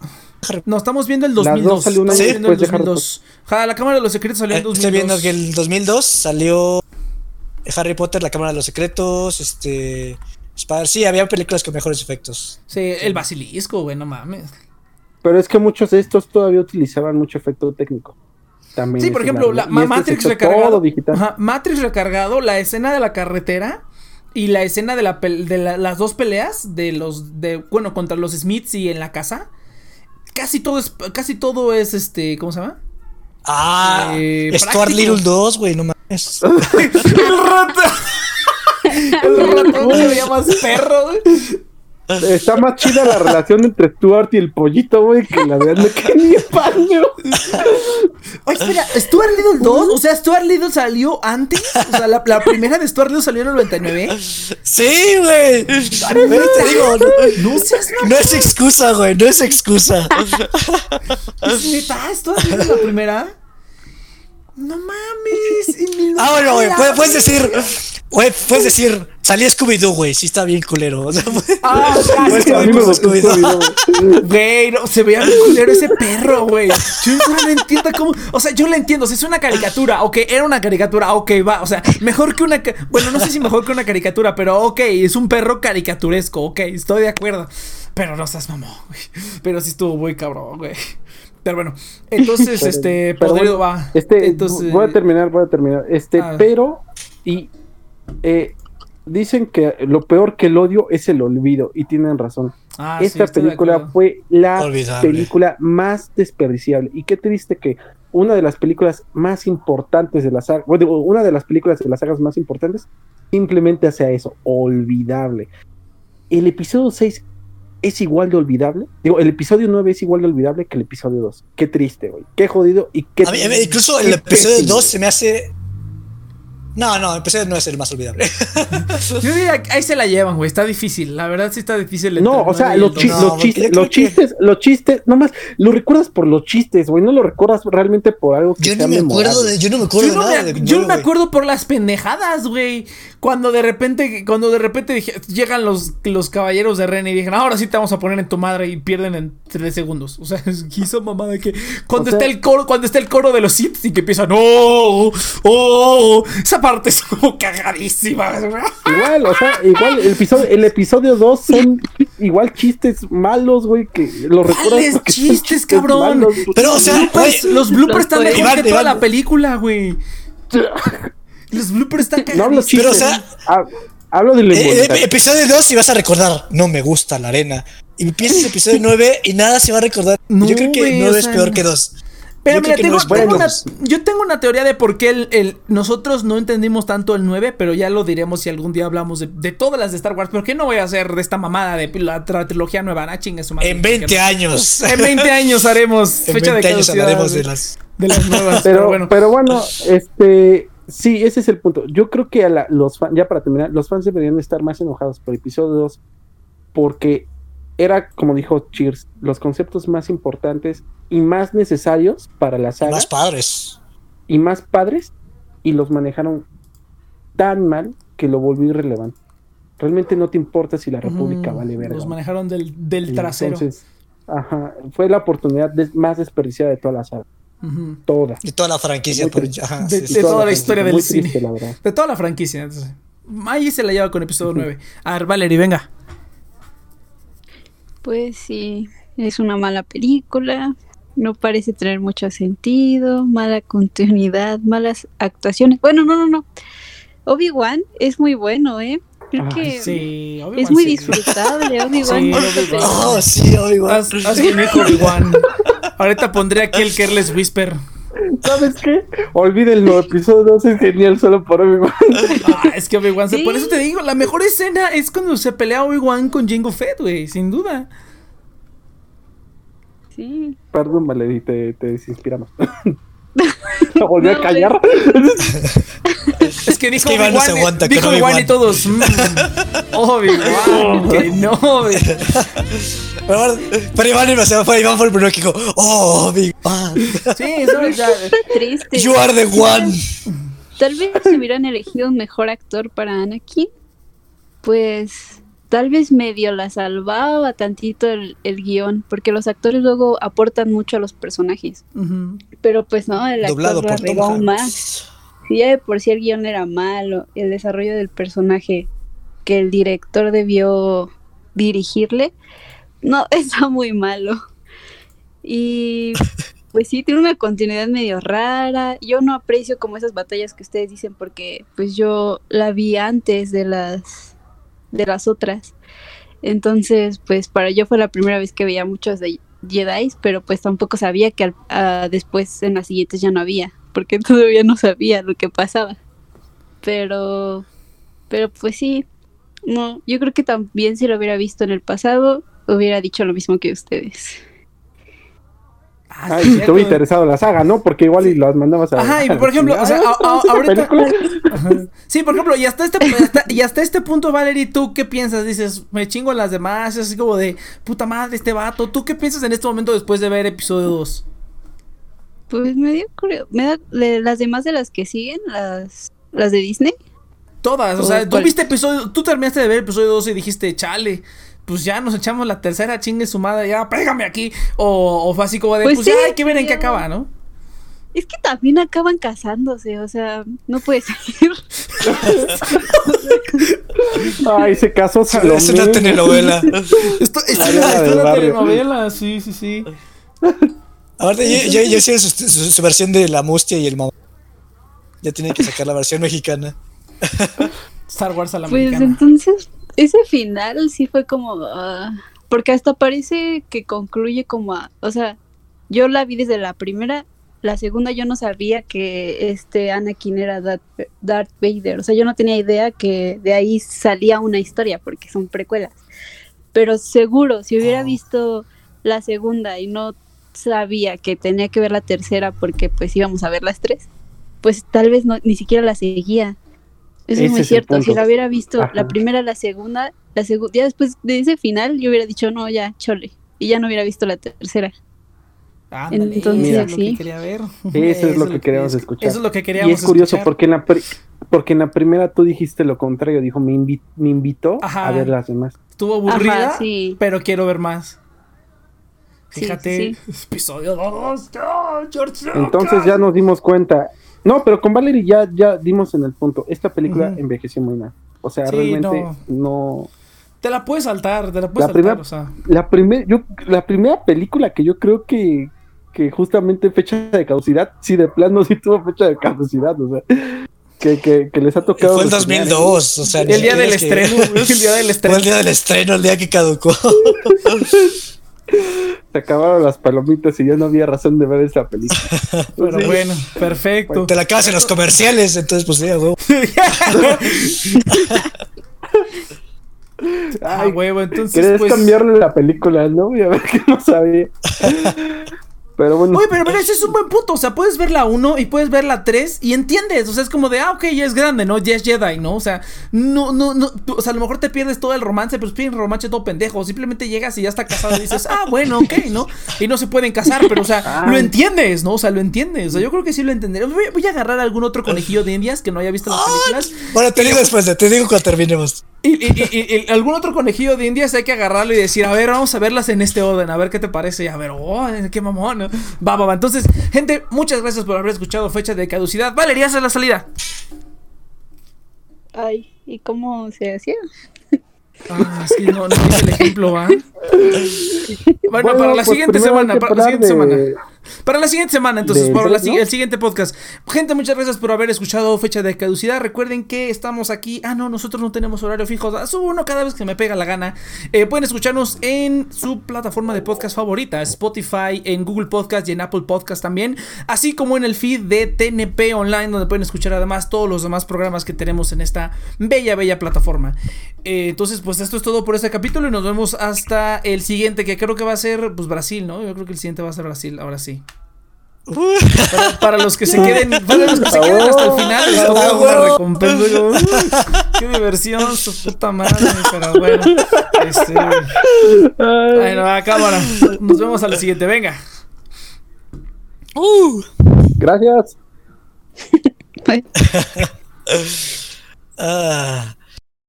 No, estamos viendo el 2002. La 2 salió una ¿Sí? el 2002. Ja, la Cámara de los Secretos salió en 2002. Eh, estoy viendo que el 2002 salió Harry Potter, la Cámara de los Secretos, este Sí, había películas con mejores efectos. Sí, el basilisco, güey, no mames. Pero es que muchos de estos todavía utilizaban mucho efecto técnico. También sí, por ejemplo, la, este Matrix recargado. Matrix recargado, la escena de la carretera y la escena de, la de las dos peleas de los de bueno contra los Smiths y en la casa. Casi todo es casi todo es este, ¿cómo se llama? Ah, eh, Stuart Little 2, güey, no mames. [laughs] [laughs] [laughs] El ratón se veía más perro, güey. Está más chida la relación entre Stuart y el pollito, güey, que la de que ni paño. Oye, espera, ¿Stuart Little 2? O sea, ¿Stuart Little salió antes? O sea, la, la primera de Stuart Little salió en el 99. Sí, güey. te digo, no, no, seas no es excusa, güey, no es excusa. ¿Es neta? ¿Stuart Little la primera? No mames. ah, bueno, güey, puedes decir. Güey, puedes decir, salí Scooby-Doo, güey, sí está bien culero. ah, es que a mí me Scooby-Doo. Güey, no, se veía bien culero ese perro, güey. Yo no entiendo cómo. O sea, yo lo entiendo, si es una caricatura, ok, era una caricatura, ok, va. O sea, mejor que una. Bueno, no sé si mejor que una caricatura, pero ok, es un perro caricaturesco, ok, estoy de acuerdo. Pero no seas mamón, güey. Pero sí estuvo muy cabrón, güey. Pero bueno, entonces, este, podrido va. Este, entonces, voy a terminar, voy a terminar. Este, ah. pero, y eh, dicen que lo peor que el odio es el olvido, y tienen razón. Ah, Esta película fue la película más desperdiciable. Y qué triste que una de las películas más importantes de la saga, bueno, una de las películas de las sagas más importantes, simplemente hace eso, olvidable. El episodio 6 es igual de olvidable. Digo, el episodio 9 es igual de olvidable que el episodio 2. Qué triste, güey. Qué jodido y qué. incluso el episodio 2 se me hace No, no, episodio no es el más olvidable. [laughs] Yo diría que ahí se la llevan, güey. Está difícil. La verdad sí está difícil. No, el o sea, el los, chi-. No, los chistes, los que- chistes, los chistes, nomás lo recuerdas por los chistes, güey, no lo recuerdas realmente por algo que Yo sea ni me acuerdo de, yo no me acuerdo Yo de no, nada. me, de yo nueve, me acuerdo por las pendejadas, güey. Cuando de repente, cuando de repente dije- llegan los, los caballeros de Ren y dicen, ahora sí te vamos a poner en tu madre y pierden en tres segundos. O sea, es que hizo mamá de que cuando O sea- está el coro, cuando está el coro de los Sith y que empiezan, oh, oh, esa parte es como cagadísima. Igual, o sea, igual el episodio, el episodio 2 son igual chistes malos, güey, que lo recuerdas ¿Cuáles porque son chistes, cabrón? malos. Pero, o sea, Bloopers- güey, los bloopers los están mejor que Iván, toda Iván. la película, güey. Los bloopers están no hablo cagadísimos. chistes, Pero, o sea- ha- hablo de lo Eh, eh, episodio 2 y vas a recordar, no me gusta la arena. Y empiezas el episodio 9 y nada se va a recordar. No, Yo creo que güey, 9 o es peor que 2. Pero Yo mira, tengo, una, dos. yo tengo una teoría de por qué el, el- nosotros no entendimos tanto el 9, pero ya lo diremos si algún día hablamos de, de todas las de Star Wars. ¿Por qué no voy a hacer de esta mamada de la, trilogía nueva? Ah, chingue su madre. En 20 años. En 20 [laughs] años haremos En fecha 20 de años hablaremos de, las. de las nuevas. Pero, [laughs] pero pero bueno. bueno. este, sí, ese es el punto. Yo creo que a la- los fans, ya para terminar, los fans deberían estar más enojados por episodio 2 porque era, como dijo Cheers, los conceptos más importantes y más necesarios para la saga Más padres. y más padres y los manejaron tan mal que lo volvió irrelevante. Realmente no te importa si la República Mm, vale verga. Los ¿no? manejaron del, del Y trasero. Entonces, ajá, fue la oportunidad más desperdiciada de toda la saga. Ujú. Toda. Y toda la franquicia. Por- ajá, De- sí, de toda la historia del cine. triste, la verdad. De toda la franquicia. entonces. Ahí se la lleva con episodio 9. A ver, Valerie, venga. Pues sí, es una mala película. No parece tener mucho sentido, mala continuidad, malas actuaciones. Bueno, no, no, no. Obi-Wan es muy bueno, ¿eh? Creo Ay, que Sí, es Obi-Wan, muy sí. disfrutable. [laughs] Obi-Wan Sí, película. Oh, sí, Obi-Wan. Haz, haz Obi-Wan. Ahorita pondré aquí el Careless Whisper. ¿Sabes qué? Olvídenlo, episodio 2 es genial solo por Obi-Wan. Ah, es que Obi-Wan, se- Sí. por eso te digo, la mejor escena es cuando se pelea Obi-Wan con Jango Fett, güey, sin duda. Sí. Perdón, Valerie, te, te desinspiramos. Se [laughs] volvió No, a callar. [laughs] Es que dijo que Iván no Obi-Wan, se aguanta dijo Obi-Wan. y todos. mm, Obi-Wan, [laughs] que no, güey. Pero Iván, se fue, Iván fue el primero que dijo, oh, Obi-Wan. Sí, eso ya. [laughs] Está triste. You are the one. Tal vez si hubieran elegido un mejor actor para Anakin, pues tal vez medio la salvaba tantito el, el guion, porque los actores luego aportan mucho a los personajes. Ujú. Pero pues no, el Doblado actor la por regó Tom aún más. Si ya de por sí el guion era malo, el desarrollo del personaje que el director debió dirigirle, no, [laughs] está muy malo. Y pues sí, tiene una continuidad medio rara. Yo no aprecio como esas batallas que ustedes dicen porque pues yo la vi antes de las de las otras. Entonces, pues para yo fue la primera vez que veía muchos de Jedi, pero pues tampoco sabía que ah, después en las siguientes ya no había, porque [laughs] todavía no sabía lo que pasaba. Pero, pero pues sí, no, yo creo que también si lo hubiera visto en el pasado, hubiera dicho lo mismo que ustedes. Ah, Ay, si te hubiera interesado la saga, ¿no? Porque igual y las mandabas a. Ajá, y por ejemplo, o sea, chingada. a- a- ¿Esa ahorita-. Sí, por ejemplo, y hasta este, hasta- y hasta este punto, Valerie, ¿tú qué piensas? Dices, me chingo a las demás, es así como de, puta madre, este vato. ¿Tú qué piensas en este momento después de ver episodio 2? Pues me dio curio- me da de las demás de las que siguen, las las de Disney. Todas, o sea, tú ¿Cuál? viste episodio, tú terminaste de ver episodio 2 y dijiste, chale, pues ya nos echamos la tercera chingue su madre, ya, pégame aquí. O, o fue así como de, pues, Pues ya hay que ver en qué acaba, ¿no? Es que también acaban casándose, o sea, no puede seguir. [laughs] Ay, se casó Salomé. Es una telenovela. [laughs] Esto, es una telenovela, sí, sí, sí. Aparte, ya, ya, ya [laughs] hicieron su, su- su versión de la mustia y el mamá. Ya tienen que sacar la versión mexicana. Star Wars a la Pues mexicana. entonces, ese final sí fue como. ah, porque hasta parece que concluye como. a- o sea, yo la vi desde la primera. La segunda yo no sabía que este Anakin era Darth, Darth Vader. O sea, yo no tenía idea que de ahí salía una historia, porque son precuelas. Pero seguro, si hubiera Oh. visto la segunda y no sabía que tenía que ver la tercera porque pues íbamos a ver las tres, pues tal vez no, ni siquiera la seguía. Eso es muy cierto. Si la hubiera visto Ajá. la primera, la segunda, la segunda, ya después de ese final, yo hubiera dicho, no, ya, chole. Y ya no hubiera visto la tercera. Ándale, Entonces, eso es lo que sí. quería ver. Eso es lo que queríamos escuchar. Eso es lo que queríamos Y es curioso escuchar. porque en la porque en la primera tú dijiste lo contrario, dijo me, invi- me invitó Ajá. a ver las demás. Estuvo aburrida, Ajá, sí. pero quiero ver más. Sí, Fíjate, sí. episodio 2. George Entonces ya nos dimos cuenta. No, pero con Valerie ya, ya dimos en el punto. Esta película envejeció muy mal. O sea, Sí, realmente no. no. Te la puedes saltar, te la puedes La saltar, primera- o sea. La primer, yo, la primera película que yo creo que, que justamente fecha de caducidad, sí, de plano sí tuvo fecha de caducidad, o sea, que, que, que les ha tocado. Fue el reseñar, 2002, o sea, El día del es que- estreno, [laughs] el día del Fue estreno. el día del estreno, el día que caducó. [laughs] Se acabaron las palomitas y ya no había razón de ver esta película. [laughs] Pero Sí. bueno, perfecto. Te la acabas en los comerciales, entonces pues sí, a huevo. [laughs] ah, Ay, huevo, entonces Querías pues... cambiarle la película, ¿no? Y a ver que no sabía. [laughs] Pero bueno. Oye, pero, pero ese es un buen punto. O sea, puedes ver la 1 y puedes ver la 3 y entiendes. O sea, es como de, ah, ok, ya es grande, ¿no? Ya es Jedi, ¿no? O sea, no, no, no. tú- o sea, a lo mejor te pierdes todo el romance, pero es un romance todo pendejo. Simplemente llegas y ya está casado y dices, ah, bueno, ok, ¿no? Y no se pueden casar, pero, o sea, [laughs] lo entiendes, ¿no? O sea, lo entiendes. O sea, yo creo que sí lo entenderé. Voy, voy a agarrar algún otro conejillo de indias que no haya visto las películas. Bueno, te digo después, te digo cuando terminemos. Y, y- y- y- algún otro conejillo de indias hay que agarrarlo y decir, a ver, vamos a verlas en este orden, a ver qué te parece. Y a ver, oh, qué mamón. ¿no? Va, va, va. Entonces, gente, muchas gracias por haber escuchado Fecha de Caducidad. Valeria, haz la salida. Ay, ¿y cómo se hacía? Ah, es que no, no el ejemplo, ¿va? Bueno, [laughs] Bueno, para la pues siguiente semana, para la siguiente de- semana. Para la siguiente semana, entonces, para el siguiente podcast. Gente, muchas gracias por haber escuchado Fecha de Caducidad. Recuerden que estamos aquí. Ah, no, nosotros no tenemos horario fijo. Ah, Subo uno cada vez que me pega la gana. Eh, pueden escucharnos en su plataforma de podcast favorita: Spotify, en Google Podcast y en Apple Podcast también. Así como en el feed de TNP Online, donde pueden escuchar además todos los demás programas que tenemos en esta bella, bella plataforma. Eh, entonces, pues esto es todo por este capítulo y nos vemos hasta el siguiente, que creo que va a ser pues Brasil, ¿no? Yo creo que el siguiente va a ser Brasil, ahora sí. Para, para los que se queden, para los que se queden hasta el final, les toca una recompensa. Yo, [laughs] "Uy, Qué diversión, su puta madre, pero bueno. Este, bueno, va, cámara. Nos vemos a la siguiente, venga. Uh. Gracias. [laughs] Ah.